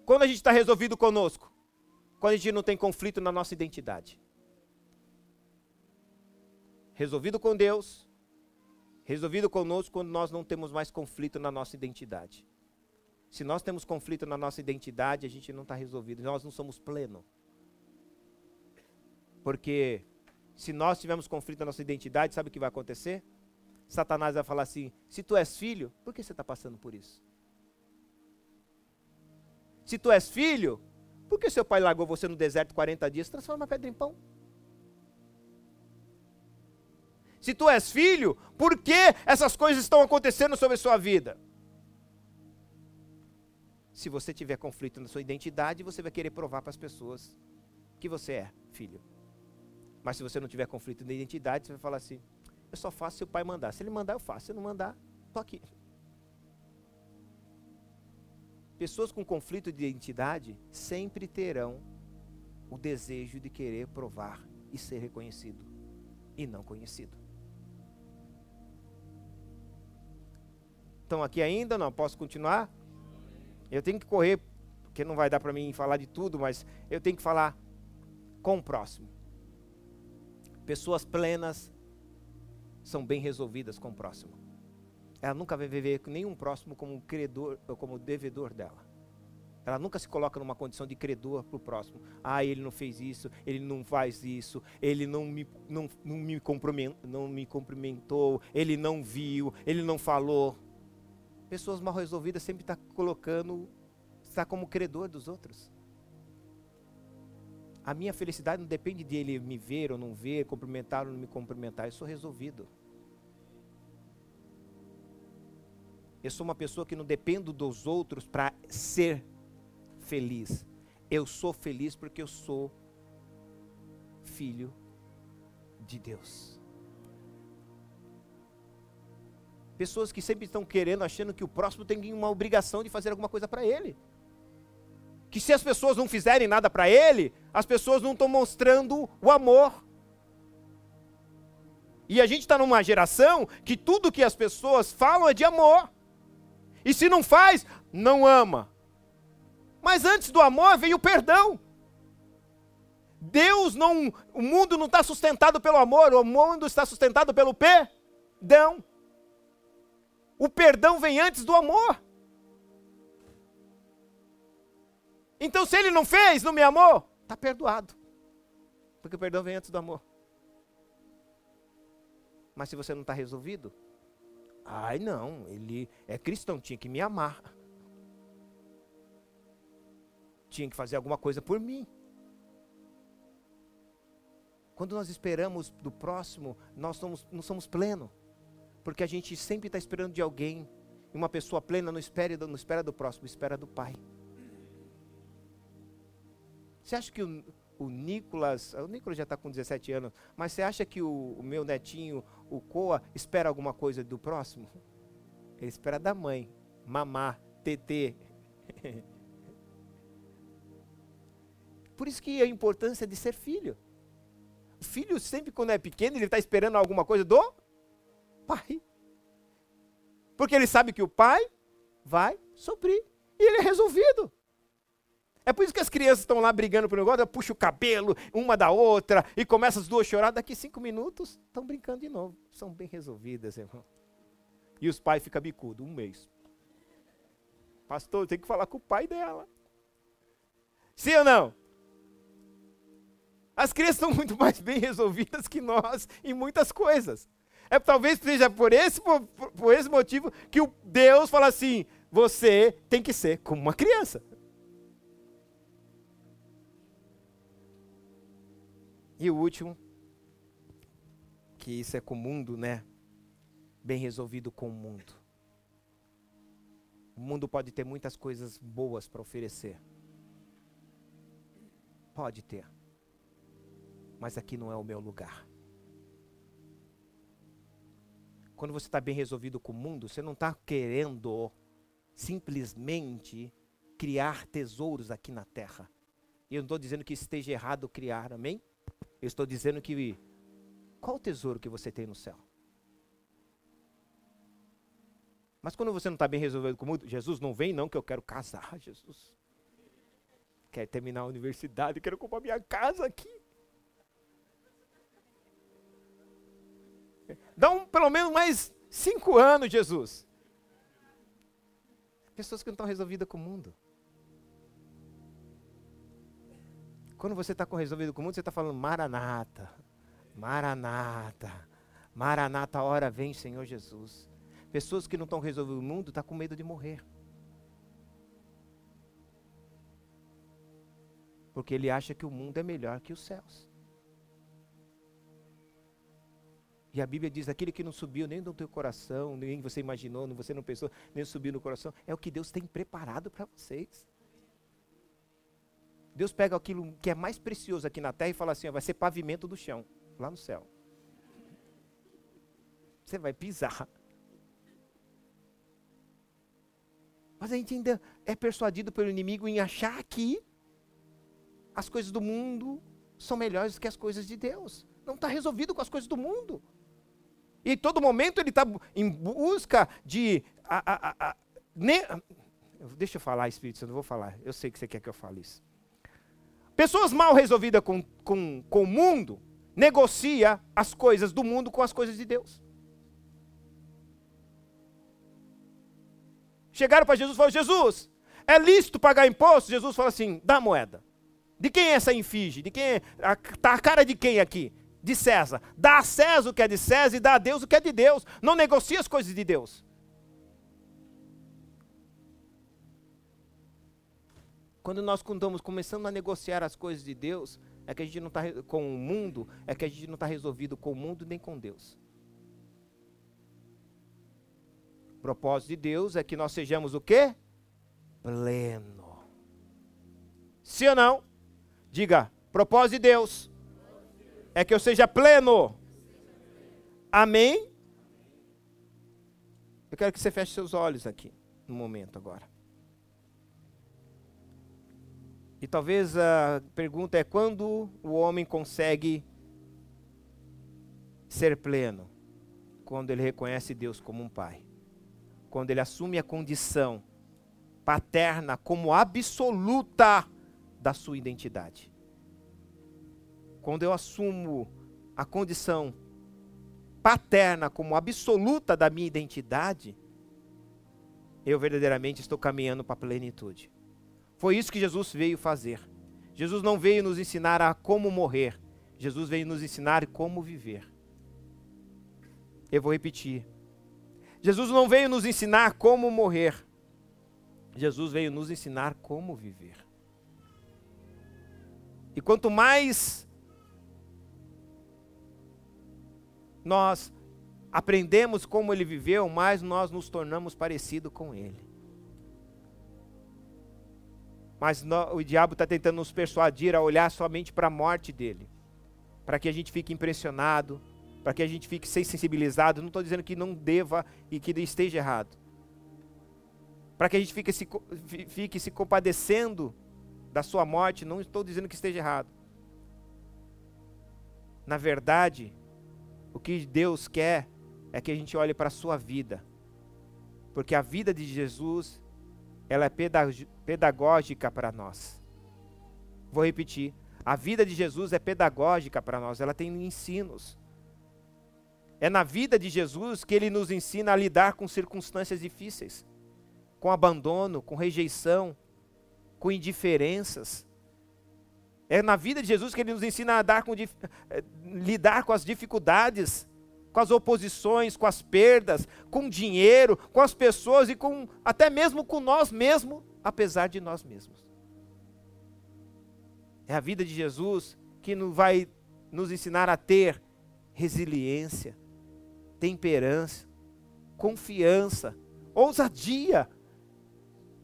quando a gente está resolvido conosco, quando a gente não tem conflito na nossa identidade, resolvido com Deus, resolvido conosco quando nós não temos mais conflito na nossa identidade. Se nós temos conflito na nossa identidade, a gente não está resolvido, nós não somos pleno. Porque se nós tivermos conflito na nossa identidade, sabe o que vai acontecer? Satanás vai falar assim: se tu és filho, por que você está passando por isso? Se tu és filho, por que seu pai largou você no deserto 40 dias? Transforma a pedra em pão. Se tu és filho, por que essas coisas estão acontecendo sobre a sua vida? Se você tiver conflito na sua identidade, você vai querer provar para as pessoas que você é filho. Mas se você não tiver conflito na identidade, você vai falar assim: eu só faço se o pai mandar. Se ele mandar, eu faço. Se ele não mandar, estou aqui. Pessoas com conflito de identidade sempre terão o desejo de querer provar e ser reconhecido e não conhecido. Estão aqui ainda? Não? Posso continuar? Eu tenho que correr, porque não vai dar para mim falar de tudo, mas eu tenho que falar com o próximo. Pessoas plenas são bem resolvidas com o próximo. Ela nunca vai viver com nenhum próximo como credor como devedor dela. Ela nunca se coloca numa condição de credor para o próximo. Ah, ele não fez isso, ele não faz isso, ele não me, não, não, me não me cumprimentou, ele não viu, ele não falou pessoas mal resolvidas sempre está colocando, está como credor dos outros. A minha felicidade não depende de ele me ver ou não ver, cumprimentar ou não me cumprimentar. Eu sou resolvido. Eu sou uma pessoa que não dependo dos outros para ser feliz. Eu sou feliz porque eu sou filho de Deus. Pessoas que sempre estão querendo, achando que o próximo tem uma obrigação de fazer alguma coisa para ele. Que se as pessoas não fizerem nada para ele, as pessoas não estão mostrando o amor. E a gente está numa geração que tudo que as pessoas falam é de amor. E se não faz, não ama. Mas antes do amor vem o perdão. Deus não. O mundo não está sustentado pelo amor, o mundo está sustentado pelo perdão. O perdão vem antes do amor. Então, se ele não fez, não me amou, está perdoado. Porque o perdão vem antes do amor. Mas se você não está resolvido, ai não, ele é cristão, tinha que me amar. Tinha que fazer alguma coisa por mim. Quando nós esperamos do próximo, nós somos, não somos plenos. Porque a gente sempre está esperando de alguém. E uma pessoa plena não espera, não espera do próximo, espera do Pai. Você acha que o, o Nicolas, o Nicolas já está com 17 anos, mas você acha que o, o meu netinho, o Coa, espera alguma coisa do próximo? Ele espera da mãe, mamar, TT. Por isso que a importância de ser filho. O filho sempre quando é pequeno, ele está esperando alguma coisa do pai. Porque ele sabe que o pai vai suprir. E ele é resolvido. É por isso que as crianças estão lá brigando por negócio, puxa o cabelo uma da outra e começa as duas a chorar. Daqui cinco minutos estão brincando de novo. São bem resolvidas, irmão. E os pais ficam bicudos, um mês. Pastor, tem que falar com o pai dela. Sim ou não? As crianças são muito mais bem resolvidas que nós em muitas coisas. É talvez seja por esse, por, por esse motivo que o Deus fala assim: você tem que ser como uma criança. E o último, que isso é com o mundo, né? Bem resolvido com o mundo. O mundo pode ter muitas coisas boas para oferecer. Pode ter. Mas aqui não é o meu lugar. Quando você está bem resolvido com o mundo, você não está querendo simplesmente criar tesouros aqui na terra. E eu não estou dizendo que esteja errado criar, amém? Eu estou dizendo que qual o tesouro que você tem no céu? Mas quando você não está bem resolvido com o mundo, Jesus não vem não que eu quero casar, Jesus. Quero terminar a universidade, quero comprar minha casa aqui. Dá um, pelo menos mais cinco anos, Jesus. Pessoas que não estão resolvidas com o mundo. Quando você está resolvido com o mundo, você está falando Maranata, Maranata, Maranata, hora vem, Senhor Jesus. Pessoas que não estão resolvidas com o mundo estão tá com medo de morrer. Porque ele acha que o mundo é melhor que os céus. E a Bíblia diz: aquele que não subiu nem no teu coração, nem você imaginou, você não pensou, nem subiu no coração, é o que Deus tem preparado para vocês. Deus pega aquilo que é mais precioso aqui na terra e fala assim: ó, vai ser pavimento do chão, lá no céu. Você vai pisar. Mas a gente ainda é persuadido pelo inimigo em achar que as coisas do mundo são melhores que as coisas de Deus. Não está resolvido com as coisas do mundo. E todo momento ele está em busca de. A, a, a, ne... Deixa eu falar, Espírito Santo, não vou falar. Eu sei que você quer que eu fale isso. Pessoas mal resolvidas com, com, com o mundo negocia as coisas do mundo com as coisas de Deus. Chegaram para Jesus e falaram: Jesus, é lícito pagar imposto? Jesus falou assim: dá moeda. De quem é essa infinge? De quem é, Está a cara de quem aqui? De César. Dá a César o que é de César e dá a Deus o que é de Deus. Não negocie as coisas de Deus. Quando nós estamos começando a negociar as coisas de Deus, é que a gente não está com o mundo, é que a gente não está resolvido com o mundo nem com Deus. O propósito de Deus é que nós sejamos o quê? Pleno. Sim ou não? Diga, propósito de Deus é que eu seja pleno. Amém? Eu quero que você feche seus olhos aqui, no momento agora. E talvez a pergunta é: quando o homem consegue ser pleno? Quando ele reconhece Deus como um pai. Quando ele assume a condição paterna como absoluta da sua identidade quando eu assumo a condição paterna como absoluta da minha identidade, eu verdadeiramente estou caminhando para a plenitude. Foi isso que Jesus veio fazer. Jesus não veio nos ensinar a como morrer, Jesus veio nos ensinar como viver. Eu vou repetir. Jesus não veio nos ensinar como morrer, Jesus veio nos ensinar como viver. E quanto mais nós aprendemos como ele viveu, mais nós nos tornamos parecidos com ele. Mas no, o diabo está tentando nos persuadir a olhar somente para a morte dele, para que a gente fique impressionado, para que a gente fique sensibilizado. Não estou dizendo que não deva e que esteja errado. Para que a gente fique se, fique se compadecendo da sua morte, não estou dizendo que esteja errado. Na verdade, o que Deus quer é que a gente olhe para a sua vida. Porque a vida de Jesus, ela é pedagógica para nós. Vou repetir. A vida de Jesus é pedagógica para nós, ela tem ensinos. É na vida de Jesus que ele nos ensina a lidar com circunstâncias difíceis, com abandono, com rejeição, com indiferenças. É na vida de Jesus que ele nos ensina a com, eh, lidar com as dificuldades, com as oposições, com as perdas, com dinheiro, com as pessoas e com até mesmo com nós mesmos, apesar de nós mesmos. É a vida de Jesus que nos vai nos ensinar a ter resiliência, temperança, confiança, ousadia.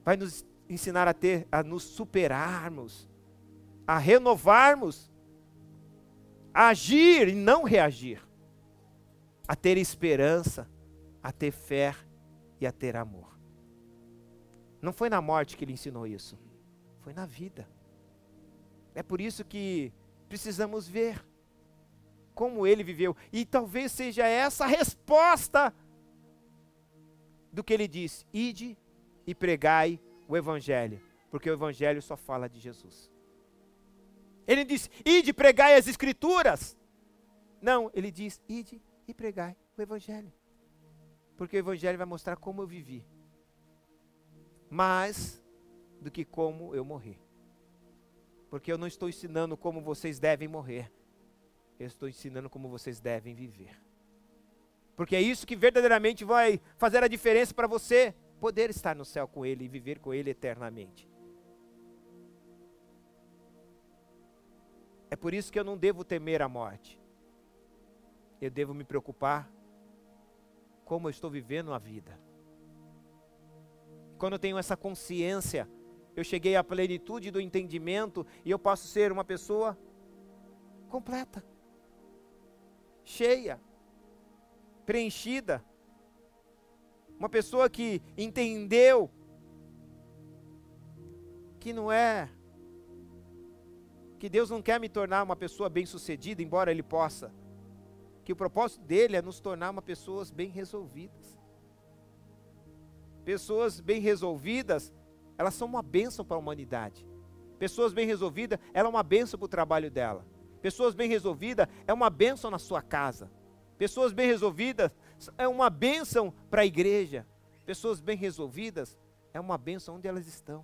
Vai nos ensinar a ter a nos superarmos a renovarmos, a agir e não reagir, a ter esperança, a ter fé e a ter amor. Não foi na morte que ele ensinou isso, foi na vida. É por isso que precisamos ver como ele viveu, e talvez seja essa a resposta do que ele disse: ide e pregai o evangelho, porque o evangelho só fala de Jesus. Ele diz, ide pregai as escrituras. Não, ele diz, ide e pregai o evangelho. Porque o evangelho vai mostrar como eu vivi. Mais do que como eu morri. Porque eu não estou ensinando como vocês devem morrer. Eu estou ensinando como vocês devem viver. Porque é isso que verdadeiramente vai fazer a diferença para você poder estar no céu com Ele e viver com Ele eternamente. É por isso que eu não devo temer a morte. Eu devo me preocupar como eu estou vivendo a vida. Quando eu tenho essa consciência, eu cheguei à plenitude do entendimento e eu posso ser uma pessoa completa, cheia, preenchida. Uma pessoa que entendeu que não é que Deus não quer me tornar uma pessoa bem-sucedida, embora Ele possa. Que o propósito dele é nos tornar uma pessoas bem resolvidas. Pessoas bem resolvidas, elas são uma bênção para a humanidade. Pessoas bem resolvidas, ela é uma bênção para o trabalho dela. Pessoas bem resolvidas é uma bênção na sua casa. Pessoas bem resolvidas é uma bênção para a igreja. Pessoas bem resolvidas é uma bênção onde elas estão.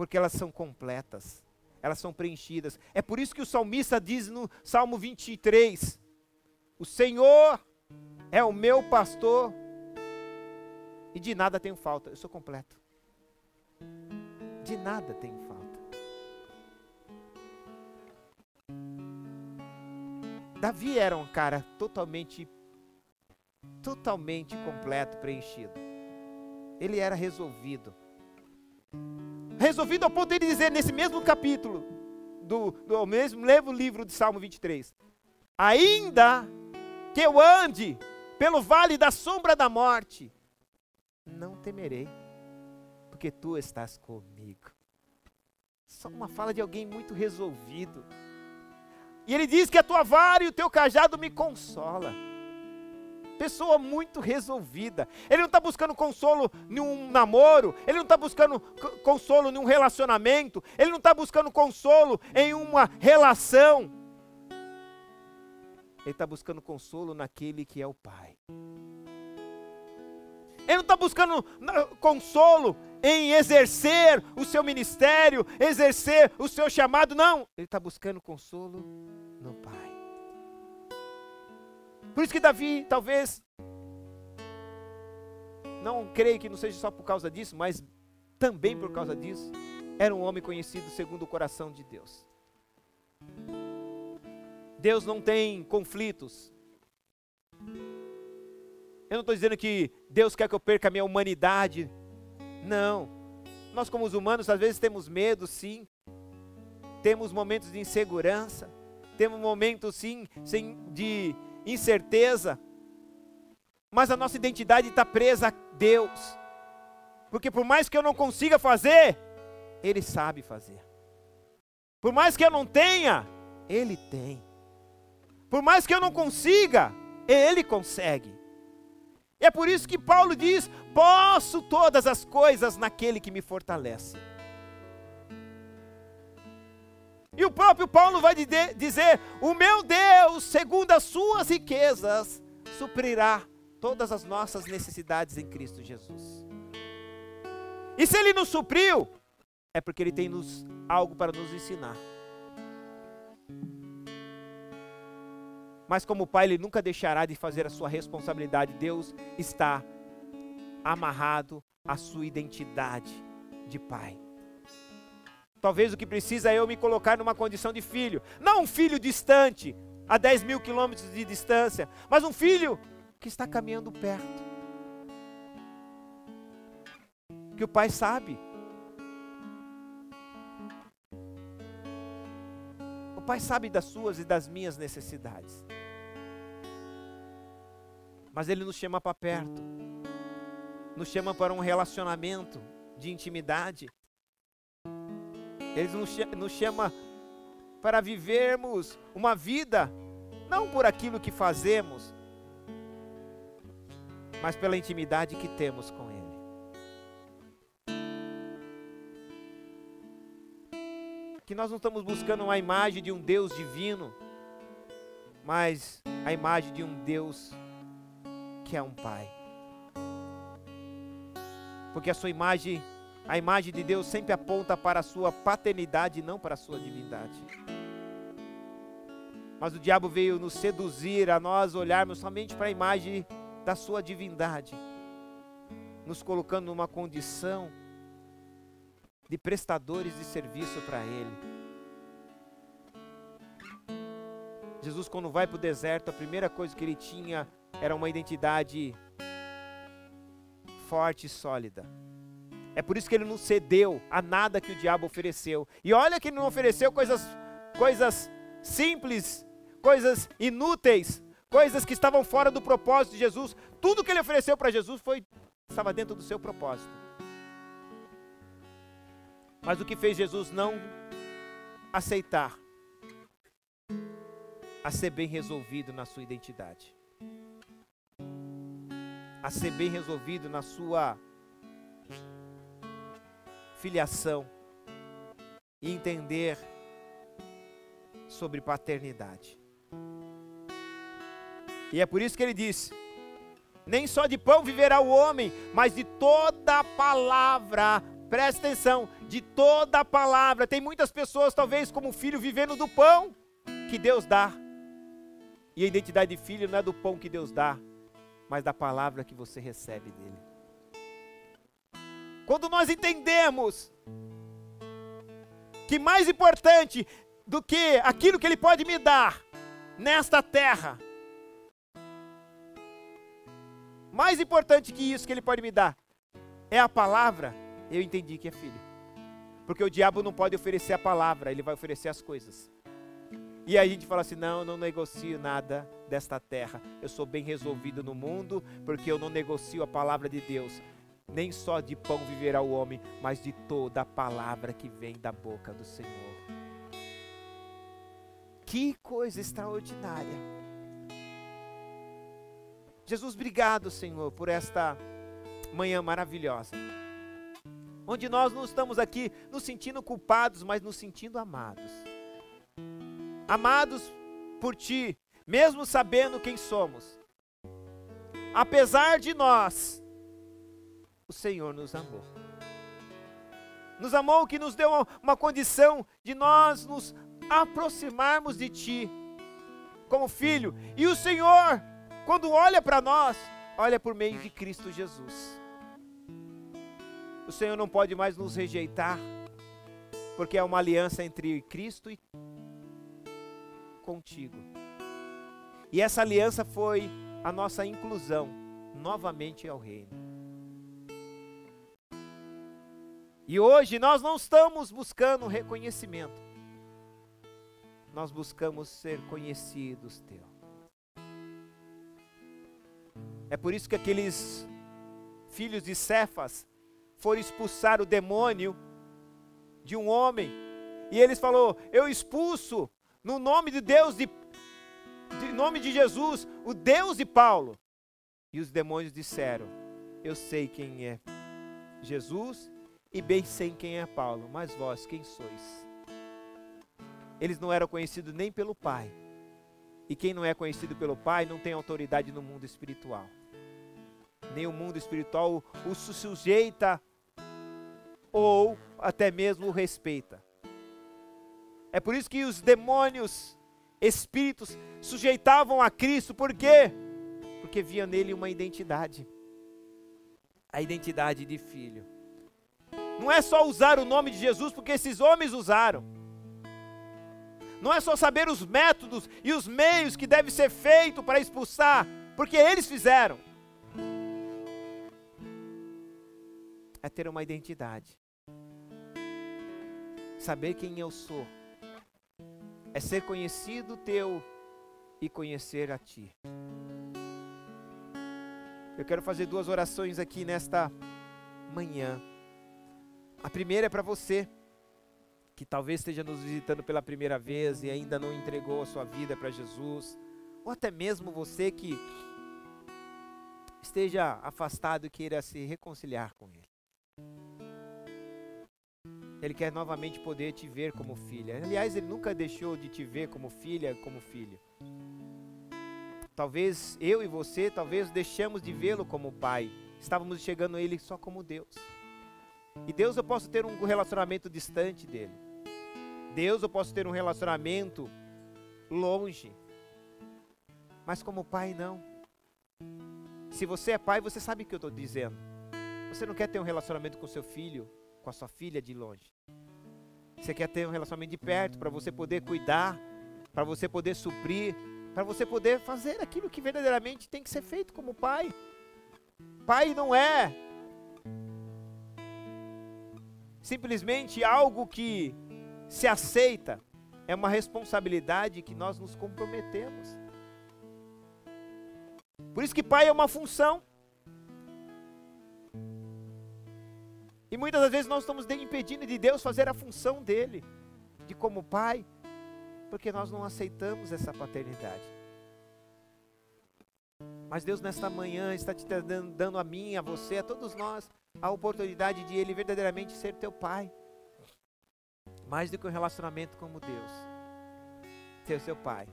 Porque elas são completas, elas são preenchidas. É por isso que o salmista diz no Salmo 23: O Senhor é o meu pastor e de nada tenho falta, eu sou completo. De nada tenho falta. Davi era um cara totalmente totalmente completo, preenchido. Ele era resolvido resolvido ao ponto de dizer nesse mesmo capítulo, do, do mesmo levo livro de Salmo 23, ainda que eu ande pelo vale da sombra da morte, não temerei, porque tu estás comigo. Só uma fala de alguém muito resolvido. E ele diz que a tua vara e o teu cajado me consola pessoa muito resolvida. Ele não está buscando consolo em um namoro, ele não está buscando consolo em um relacionamento, ele não está buscando consolo em uma relação. Ele está buscando consolo naquele que é o Pai. Ele não está buscando consolo em exercer o seu ministério, exercer o seu chamado, não. Ele está buscando consolo. Por isso que Davi, talvez, não creio que não seja só por causa disso, mas também por causa disso, era um homem conhecido segundo o coração de Deus. Deus não tem conflitos. Eu não estou dizendo que Deus quer que eu perca a minha humanidade. Não. Nós, como os humanos, às vezes temos medo, sim. Temos momentos de insegurança. Temos momentos, sim, de incerteza. Mas a nossa identidade está presa a Deus. Porque por mais que eu não consiga fazer, Ele sabe fazer. Por mais que eu não tenha, Ele tem. Por mais que eu não consiga, Ele consegue. É por isso que Paulo diz: posso todas as coisas naquele que me fortalece. E o próprio Paulo vai dizer: O meu Deus, segundo as suas riquezas, suprirá todas as nossas necessidades em Cristo Jesus. E se ele nos supriu, é porque ele tem nos, algo para nos ensinar. Mas como pai, ele nunca deixará de fazer a sua responsabilidade. Deus está amarrado à sua identidade de pai. Talvez o que precisa é eu me colocar numa condição de filho. Não um filho distante, a 10 mil quilômetros de distância, mas um filho que está caminhando perto. Que o pai sabe. O pai sabe das suas e das minhas necessidades. Mas ele nos chama para perto. Nos chama para um relacionamento de intimidade. Ele nos chama para vivermos uma vida não por aquilo que fazemos, mas pela intimidade que temos com Ele. Que nós não estamos buscando uma imagem de um Deus divino, mas a imagem de um Deus que é um Pai. Porque a sua imagem, a imagem de Deus sempre aponta para a sua paternidade e não para a sua divindade. Mas o diabo veio nos seduzir a nós olharmos somente para a imagem da sua divindade, nos colocando numa condição de prestadores de serviço para Ele. Jesus, quando vai para o deserto, a primeira coisa que ele tinha era uma identidade forte e sólida. É por isso que ele não cedeu a nada que o diabo ofereceu. E olha que ele não ofereceu coisas, coisas simples, coisas inúteis, coisas que estavam fora do propósito de Jesus. Tudo que ele ofereceu para Jesus foi estava dentro do seu propósito. Mas o que fez Jesus não aceitar a ser bem resolvido na sua identidade. A ser bem resolvido na sua filiação e entender sobre paternidade. E é por isso que ele disse: Nem só de pão viverá o homem, mas de toda palavra. Presta atenção, de toda palavra. Tem muitas pessoas, talvez, como filho, vivendo do pão que Deus dá. E a identidade de filho não é do pão que Deus dá, mas da palavra que você recebe dele. Quando nós entendemos que mais importante do que aquilo que ele pode me dar nesta terra mais importante que isso que ele pode me dar é a palavra, eu entendi que é filho. Porque o diabo não pode oferecer a palavra, ele vai oferecer as coisas. E aí a gente fala assim: não, eu não negocio nada desta terra. Eu sou bem resolvido no mundo, porque eu não negocio a palavra de Deus. Nem só de pão viverá o homem, mas de toda a palavra que vem da boca do Senhor. Que coisa extraordinária. Jesus, obrigado, Senhor, por esta manhã maravilhosa. Onde nós não estamos aqui nos sentindo culpados, mas nos sentindo amados. Amados por Ti, mesmo sabendo quem somos. Apesar de nós, o Senhor nos amou. Nos amou que nos deu uma, condição de nós nos aproximarmos de Ti como filho. E o Senhor quando olha para nós, olha por meio de Cristo Jesus. O Senhor não pode mais nos rejeitar, porque é uma aliança entre Cristo e contigo. E essa aliança foi a nossa inclusão novamente ao reino. E hoje nós não estamos buscando reconhecimento, nós buscamos ser conhecidos teu. É por isso que aqueles filhos de Cefas foram expulsar o demônio de um homem. E eles falou: "Eu expulso no nome de Deus de, de nome de Jesus, o Deus de Paulo". E os demônios disseram: "Eu sei quem é Jesus e bem sei quem é Paulo, mas vós quem sois?" Eles não eram conhecidos nem pelo Pai. E quem não é conhecido pelo Pai não tem autoridade no mundo espiritual nem o mundo espiritual o sujeita ou até mesmo o respeita. É por isso que os demônios, espíritos, sujeitavam a Cristo, por quê? Porque via nele uma identidade a identidade de filho. Não é só usar o nome de Jesus, porque esses homens usaram. Não é só saber os métodos e os meios que deve ser feito para expulsar, porque eles fizeram. é ter uma identidade. Saber quem eu sou. É ser conhecido teu e conhecer a ti. Eu quero fazer duas orações aqui nesta manhã. A primeira é para você que talvez esteja nos visitando pela primeira vez e ainda não entregou a sua vida para Jesus, ou até mesmo você que esteja afastado e queira se reconciliar com Ele. Ele quer novamente poder te ver como filha. Aliás, ele nunca deixou de te ver como filha, como filho. Talvez eu e você, talvez deixamos de vê-lo como pai. Estávamos chegando a ele só como Deus. E Deus eu posso ter um relacionamento distante dele. Deus eu posso ter um relacionamento longe. Mas como pai não. Se você é pai, você sabe o que eu estou dizendo. Você não quer ter um relacionamento com seu filho com a sua filha de longe. Você quer ter um relacionamento de perto para você poder cuidar, para você poder suprir, para você poder fazer aquilo que verdadeiramente tem que ser feito como pai. Pai não é simplesmente algo que se aceita, é uma responsabilidade que nós nos comprometemos. Por isso que pai é uma função. E muitas das vezes nós estamos impedindo de Deus fazer a função dele, de como pai, porque nós não aceitamos essa paternidade. Mas Deus nesta manhã está te dando, dando a mim, a você, a todos nós, a oportunidade de Ele verdadeiramente ser teu pai. Mais do que um relacionamento como Deus, ser seu pai.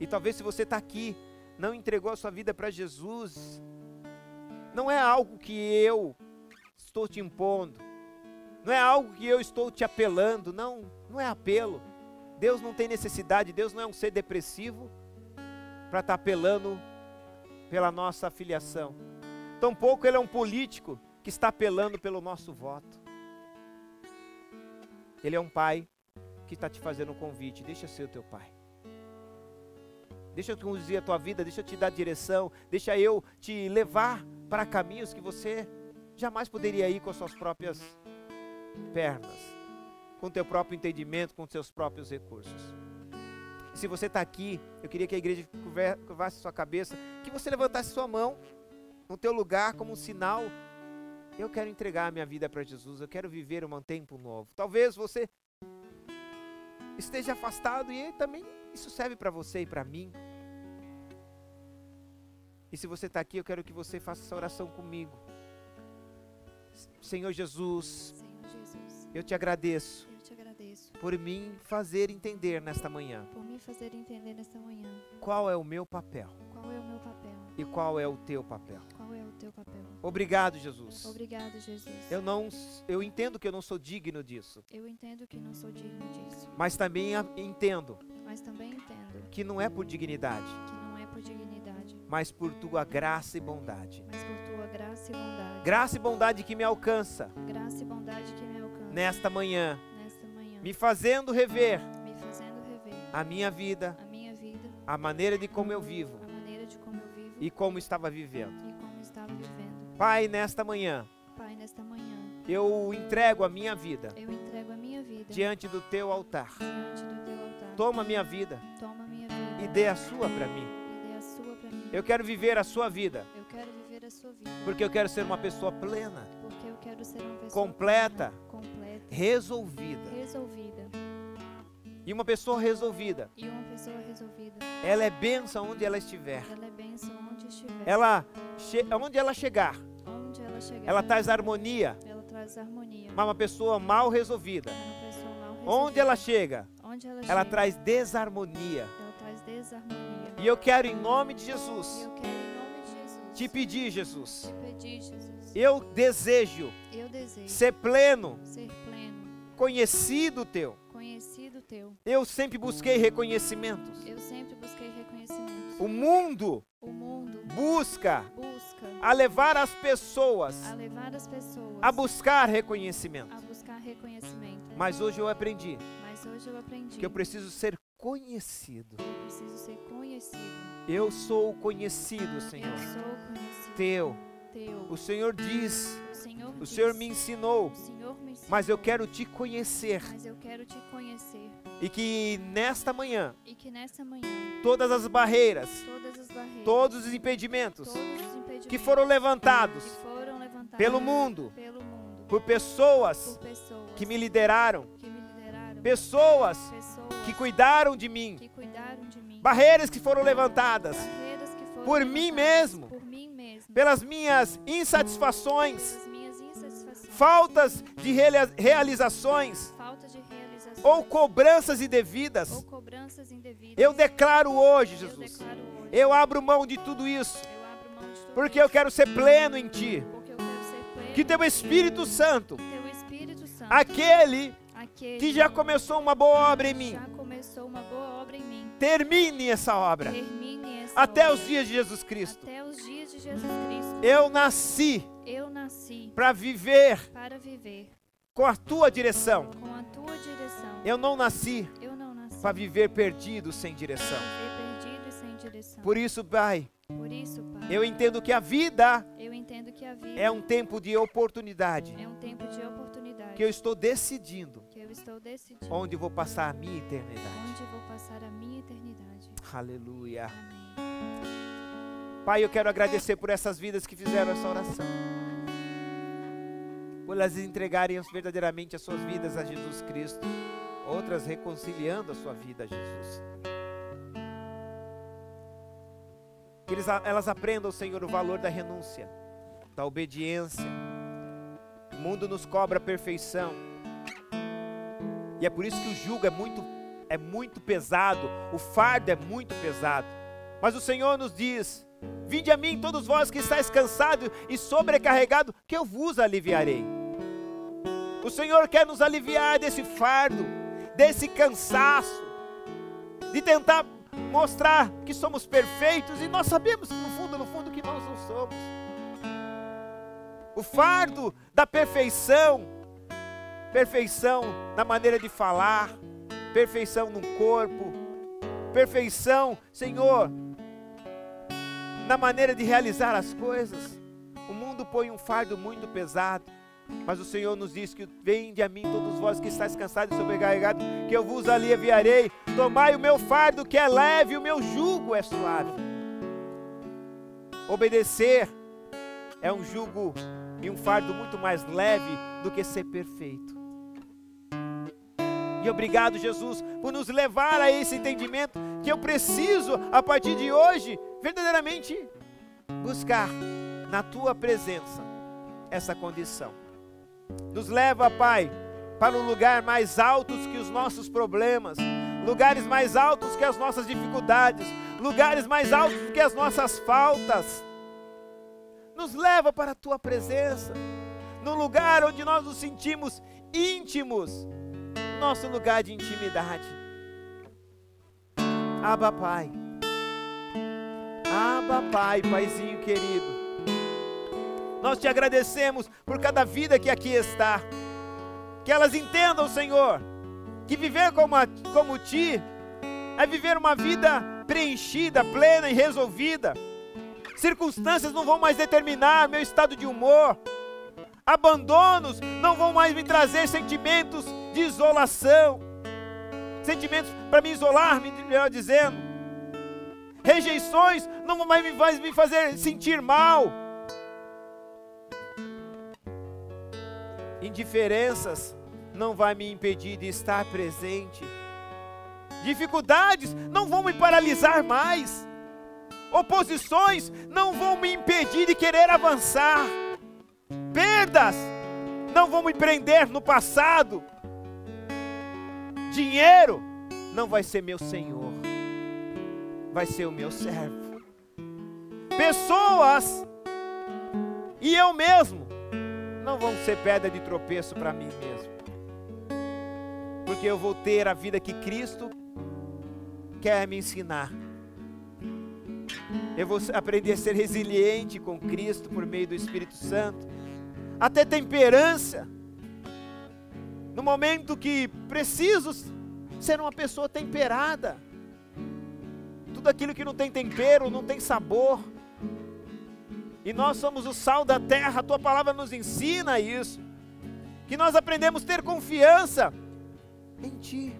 E talvez se você está aqui, não entregou a sua vida para Jesus, não é algo que eu estou te impondo. Não é algo que eu estou te apelando, não, não é apelo. Deus não tem necessidade, Deus não é um ser depressivo para estar tá apelando pela nossa filiação. Tampouco ele é um político que está apelando pelo nosso voto. Ele é um pai que está te fazendo um convite. Deixa ser o teu pai. Deixa eu conduzir a tua vida, deixa eu te dar direção, deixa eu te levar para caminhos que você jamais poderia ir com as suas próprias pernas, com o teu próprio entendimento, com os seus próprios recursos. Se você está aqui, eu queria que a igreja curvasse sua cabeça, que você levantasse sua mão no teu lugar como um sinal. Eu quero entregar a minha vida para Jesus, eu quero viver um tempo novo. Talvez você esteja afastado e também isso serve para você e para mim. E se você está aqui, eu quero que você faça essa oração comigo. Senhor Jesus, Senhor Jesus eu te agradeço. Eu te agradeço por me fazer entender nesta manhã. Por me fazer entender nesta manhã. Qual é o meu papel? Qual é o meu papel? E? Qual é o teu papel? Obrigado, Jesus. Obrigado, Jesus. Eu não eu entendo que eu não sou digno disso. Eu entendo que não sou digno disso. Mas também entendo. Mas também entendo que não é por dignidade. Que não é por dignidade. Mas por tua graça e bondade. Mas por tua graça e bondade. Graça e bondade que me alcança. Graça e bondade que me alcança. Nesta manhã. Nesta manhã. Me fazendo rever. Me fazendo rever. A minha vida. A minha vida. A maneira de como eu vivo. A maneira de como eu vivo. E como estava vivendo. Pai, nesta manhã, Pai, nesta manhã, eu entrego a minha vida eu entrego a minha vida diante do teu altar. diante do teu altar. Toma a minha vida Toma minha vida e dê a sua para mim. e dê a sua para mim. Eu quero viver a sua vida, Eu quero viver a sua vida. porque eu quero ser uma pessoa plena, Porque eu quero ser uma pessoa completa, plena, completa, resolvida. resolvida. E uma pessoa resolvida, E uma pessoa resolvida. ela é bênção onde ela estiver. Ela é bênção onde estiver. Ela, onde ela chegar, Onde ela traz harmonia. Ela traz harmonia. Mas uma pessoa mal resolvida, É uma pessoa mal onde resolvida. ela chega, Onde ela, ela chega, traz desarmonia. ela traz desarmonia. E eu quero, em nome de Jesus, te pedir, Jesus, te pedir, Jesus. eu desejo Eu desejo ser pleno, ser pleno, conhecido teu. conhecido teu. Eu sempre busquei reconhecimentos. Eu sempre busquei reconhecimento. O mundo O mundo busca busca a levar as pessoas a levar as pessoas a buscar reconhecimento. a buscar reconhecimento. Mas hoje eu aprendi hoje eu aprendi que eu preciso ser conhecido. eu preciso ser conhecido. Eu sou conhecido, Senhor. Eu sou conhecido Teu. Teu. O Senhor diz, O Senhor o diz, Senhor me ensinou, Senhor me ensinou, mas eu quero te conhecer. mas eu quero te conhecer. E que nesta manhã, E que nessa manhã todas as barreiras, todas as barreiras, todos os impedimentos todos os impedimentos que foram levantados que foram levantados pelo mundo, pelo mundo, por pessoas por pessoas que me lideraram, que me lideraram, pessoas pessoas que cuidaram de mim, que cuidaram de mim, barreiras que foram levantadas barreiras por mim mesmo, pelas minhas insatisfações, faltas de reali- realizações ou cobranças indevidas. Eu declaro hoje, Jesus, eu abro mão de tudo isso, porque eu quero ser pleno em Ti. Que Teu Espírito Santo, teu Espírito Santo, aquele que já começou uma boa obra em mim, termine essa obra. Até os dias de Jesus Cristo. Jesus Cristo. Eu nasci Eu nasci para viver para viver com a Tua direção. com a tua direção. Eu não nasci Eu não nasci para viver perdido sem direção. viver perdido sem direção. Por isso, Pai, Por isso, Pai, eu entendo que a vida eu entendo que a vida é um tempo de oportunidade, é um tempo de oportunidade que eu estou decidindo que eu estou decidindo onde vou passar a minha eternidade. onde vou passar a minha eternidade. Aleluia. Amém. Pai, eu quero agradecer por essas vidas que fizeram essa oração. Por elas entregarem verdadeiramente as suas vidas a Jesus Cristo. Outras reconciliando a sua vida a Jesus. Que eles, elas aprendam, Senhor, o valor da renúncia, da obediência. O mundo nos cobra perfeição. E é por isso que o jugo é muito, é muito pesado, o fardo é muito pesado. Mas o Senhor nos diz: Vinde a mim, todos vós que estáis cansados e sobrecarregados, que eu vos aliviarei. O Senhor quer nos aliviar desse fardo, desse cansaço, de tentar mostrar que somos perfeitos e nós sabemos no fundo, no fundo, que nós não somos. O fardo da perfeição, perfeição na maneira de falar, perfeição no corpo, perfeição, Senhor, na maneira de realizar as coisas. O mundo põe um fardo muito pesado, mas o Senhor nos diz que vende a mim todos vós que estáis cansados e sobrecarregados, que eu vos aliviarei. Tomai o meu fardo que é leve, o meu jugo é suave. Obedecer é um jugo e um fardo muito mais leve do que ser perfeito. E obrigado, Jesus, por nos levar a esse entendimento que eu preciso, a partir de hoje, verdadeiramente buscar na tua presença essa condição. Nos leva, Pai, para um lugar mais altos que os nossos problemas, lugares mais altos que as nossas dificuldades, lugares mais altos que as nossas faltas. Nos leva para a tua presença, num lugar onde nós nos sentimos íntimos, nosso lugar de intimidade. Aba, Pai. Aba, Pai, Paizinho querido. Nós te agradecemos por cada vida que aqui está. Que elas entendam, Senhor, que viver como, a, como ti é viver uma vida preenchida, plena e resolvida. Circunstâncias não vão mais determinar meu estado de humor. Abandonos não vão mais me trazer sentimentos de isolação. Sentimentos para me isolar, melhor dizendo. Rejeições não vão mais me fazer sentir mal. Indiferenças não vai me impedir de estar presente. Dificuldades não vão me paralisar mais. Oposições não vão me impedir de querer avançar. Perdas não vão me prender no passado. Dinheiro não vai ser meu senhor, vai ser o meu servo. Pessoas e eu mesmo não vão ser pedra de tropeço para mim mesmo. Porque eu vou ter a vida que Cristo quer me ensinar. Eu vou aprender a ser resiliente com Cristo por meio do Espírito Santo. Até temperança. No momento que preciso ser uma pessoa temperada. Tudo aquilo que não tem tempero, não tem sabor. E nós somos o sal da terra, a tua palavra nos ensina isso. Que nós aprendemos a ter confiança em ti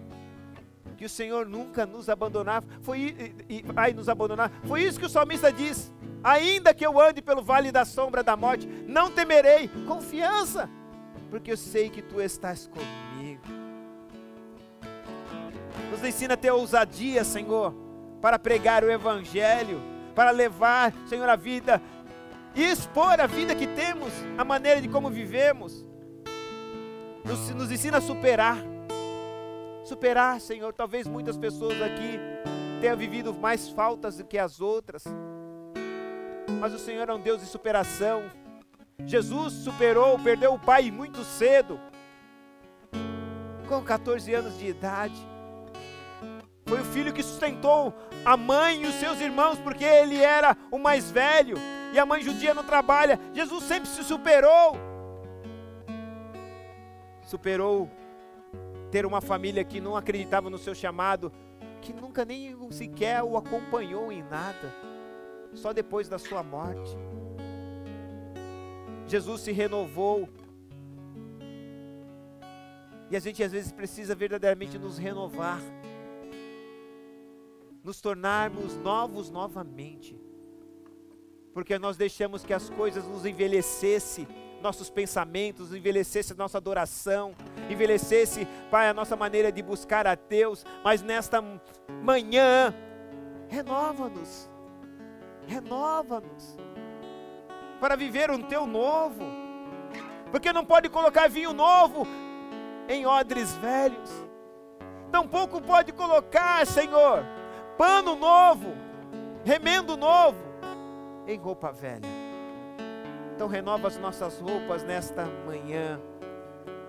que o Senhor nunca nos abandonar, foi e, vai nos abandonar. Foi isso que o salmista diz: ainda que eu ande pelo vale da sombra da morte, não temerei. Confiança, porque eu sei que tu estás comigo. Nos ensina a ter ousadia, Senhor, para pregar o Evangelho, para levar, Senhor, a vida e expor a vida que temos, a maneira de como vivemos. Nos, nos ensina a superar superar, Senhor. Talvez muitas pessoas aqui tenham vivido mais faltas do que as outras, mas o Senhor é um Deus de superação. Jesus superou, perdeu o pai muito cedo, com 14 anos de idade. Foi o filho que sustentou a mãe e os seus irmãos, porque ele era o mais velho e a mãe judia não trabalha. Jesus sempre se superou. Superou ter uma família que não acreditava no seu chamado, que nunca nem sequer o acompanhou em nada, só depois da sua morte. Jesus se renovou. E a gente às vezes precisa verdadeiramente nos renovar, nos tornarmos novos novamente, porque nós deixamos que as coisas nos envelhecessem nossos pensamentos, envelhecesse nossa adoração, envelhecesse, Pai, a nossa maneira de buscar a Deus, mas nesta manhã, renova-nos, renova-nos, para viver um teu novo, porque não pode colocar vinho novo em odres velhos, tampouco pode colocar, Senhor, pano novo, remendo novo em roupa velha. Então renova as nossas roupas nesta manhã.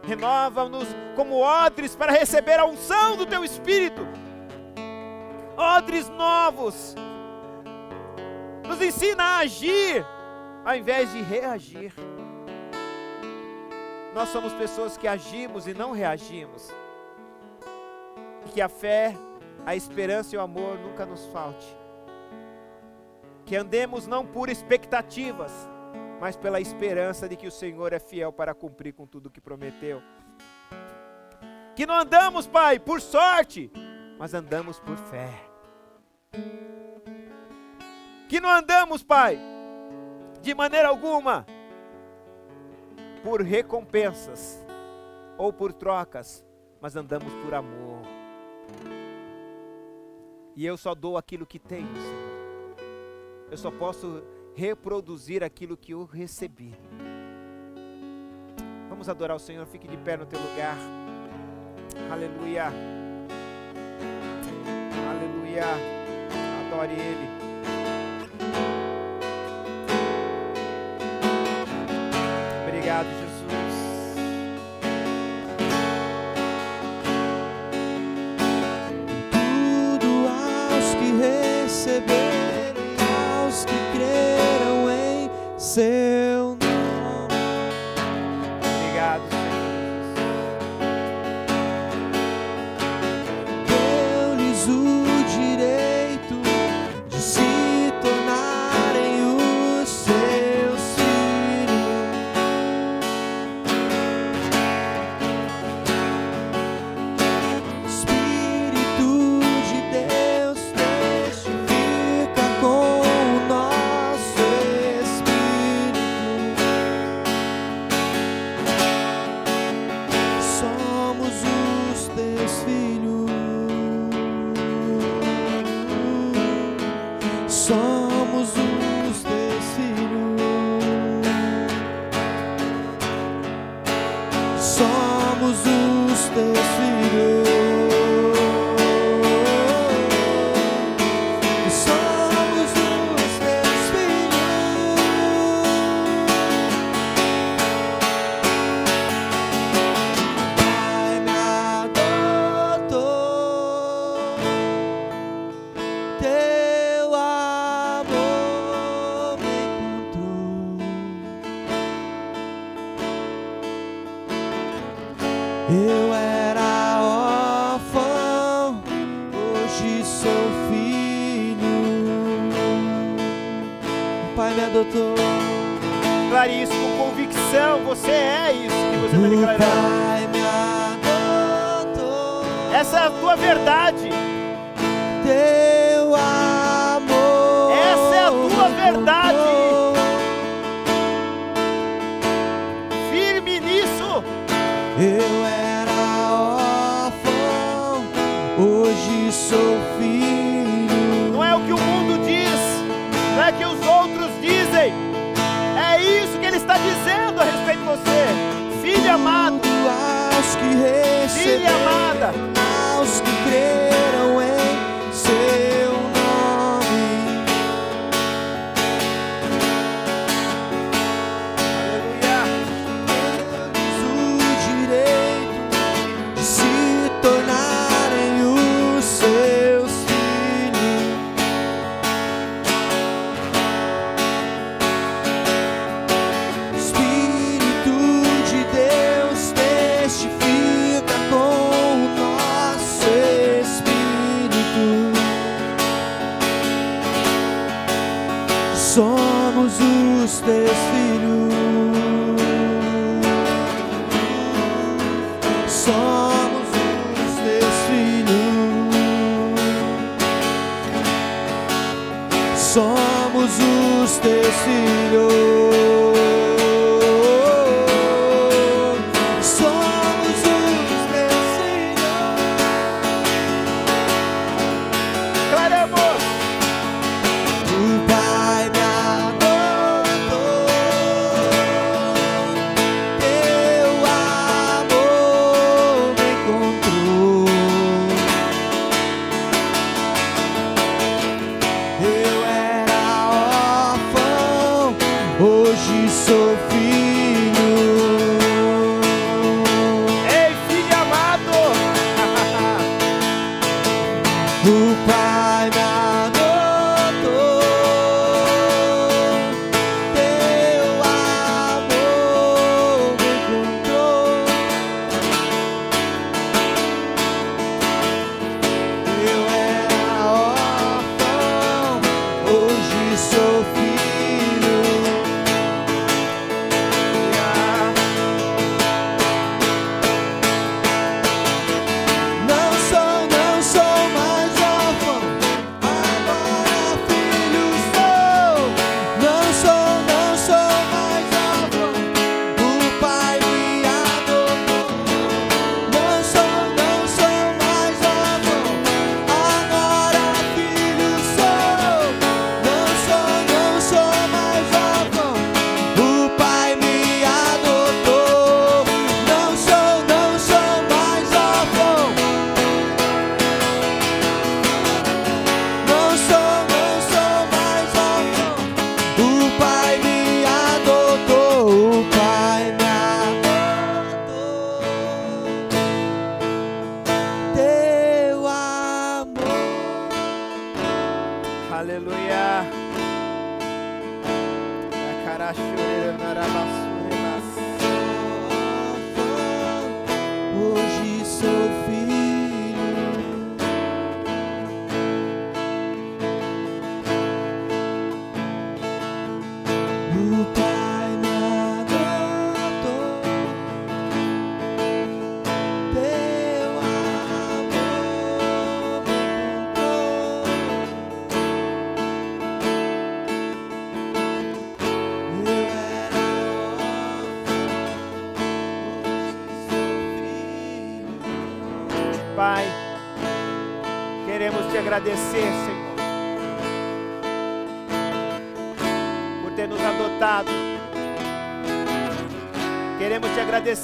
Renova-nos como odres para receber a unção do teu Espírito. Odres novos. Nos ensina a agir ao invés de reagir. Nós somos pessoas que agimos e não reagimos. Que a fé, a esperança e o amor nunca nos falte. Que andemos não por expectativas, mas pela esperança de que o Senhor é fiel para cumprir com tudo que prometeu. Que não andamos, Pai, por sorte, mas andamos por fé. Que não andamos, Pai, de maneira alguma por recompensas ou por trocas, mas andamos por amor. E eu só dou aquilo que tenho, Senhor. Eu só posso reproduzir aquilo que eu recebi. Vamos adorar o Senhor, fique de pé no teu lugar. Aleluia. Aleluia. Adore Ele. Obrigado, Jesus.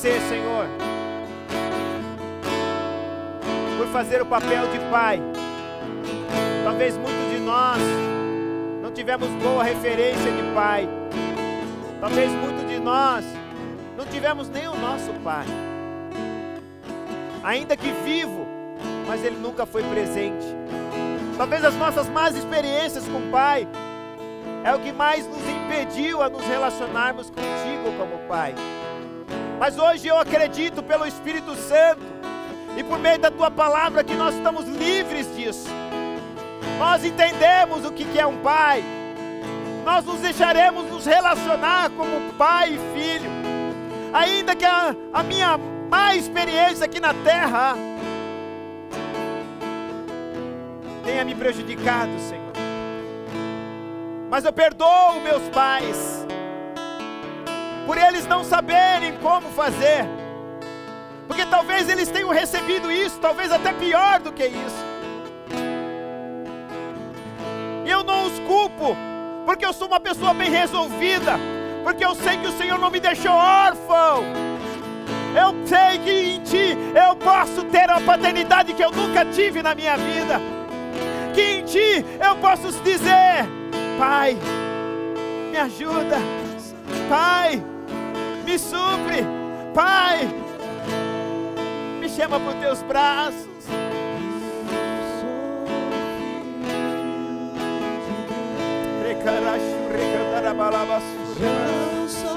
Agradecer, Senhor, por fazer o papel de pai. Talvez muitos de nós não tivemos boa referência de pai. Talvez muitos de nós não tivemos nem o nosso pai. Ainda que vivo, mas ele nunca foi presente. Talvez as nossas más experiências com o pai é o que mais nos impediu a nos relacionarmos contigo como pai. Mas hoje eu acredito pelo Espírito Santo e por meio da tua palavra que nós estamos livres disso. Nós entendemos o que é um pai. Nós nos deixaremos nos relacionar como pai e filho. Ainda que a, a minha má experiência aqui na terra tenha me prejudicado, Senhor. Mas eu perdoo meus pais por eles não saberem como fazer. Porque talvez eles tenham recebido isso, talvez até pior do que isso. E eu não os culpo, porque eu sou uma pessoa bem resolvida, porque eu sei que o Senhor não me deixou órfão. Eu sei que em Ti eu posso ter a paternidade que eu nunca tive na minha vida. Que em Ti eu posso dizer: Pai, me ajuda. Pai, me supre. Pai, me chama os teus braços. Recarachu, recantarabalabas. Eu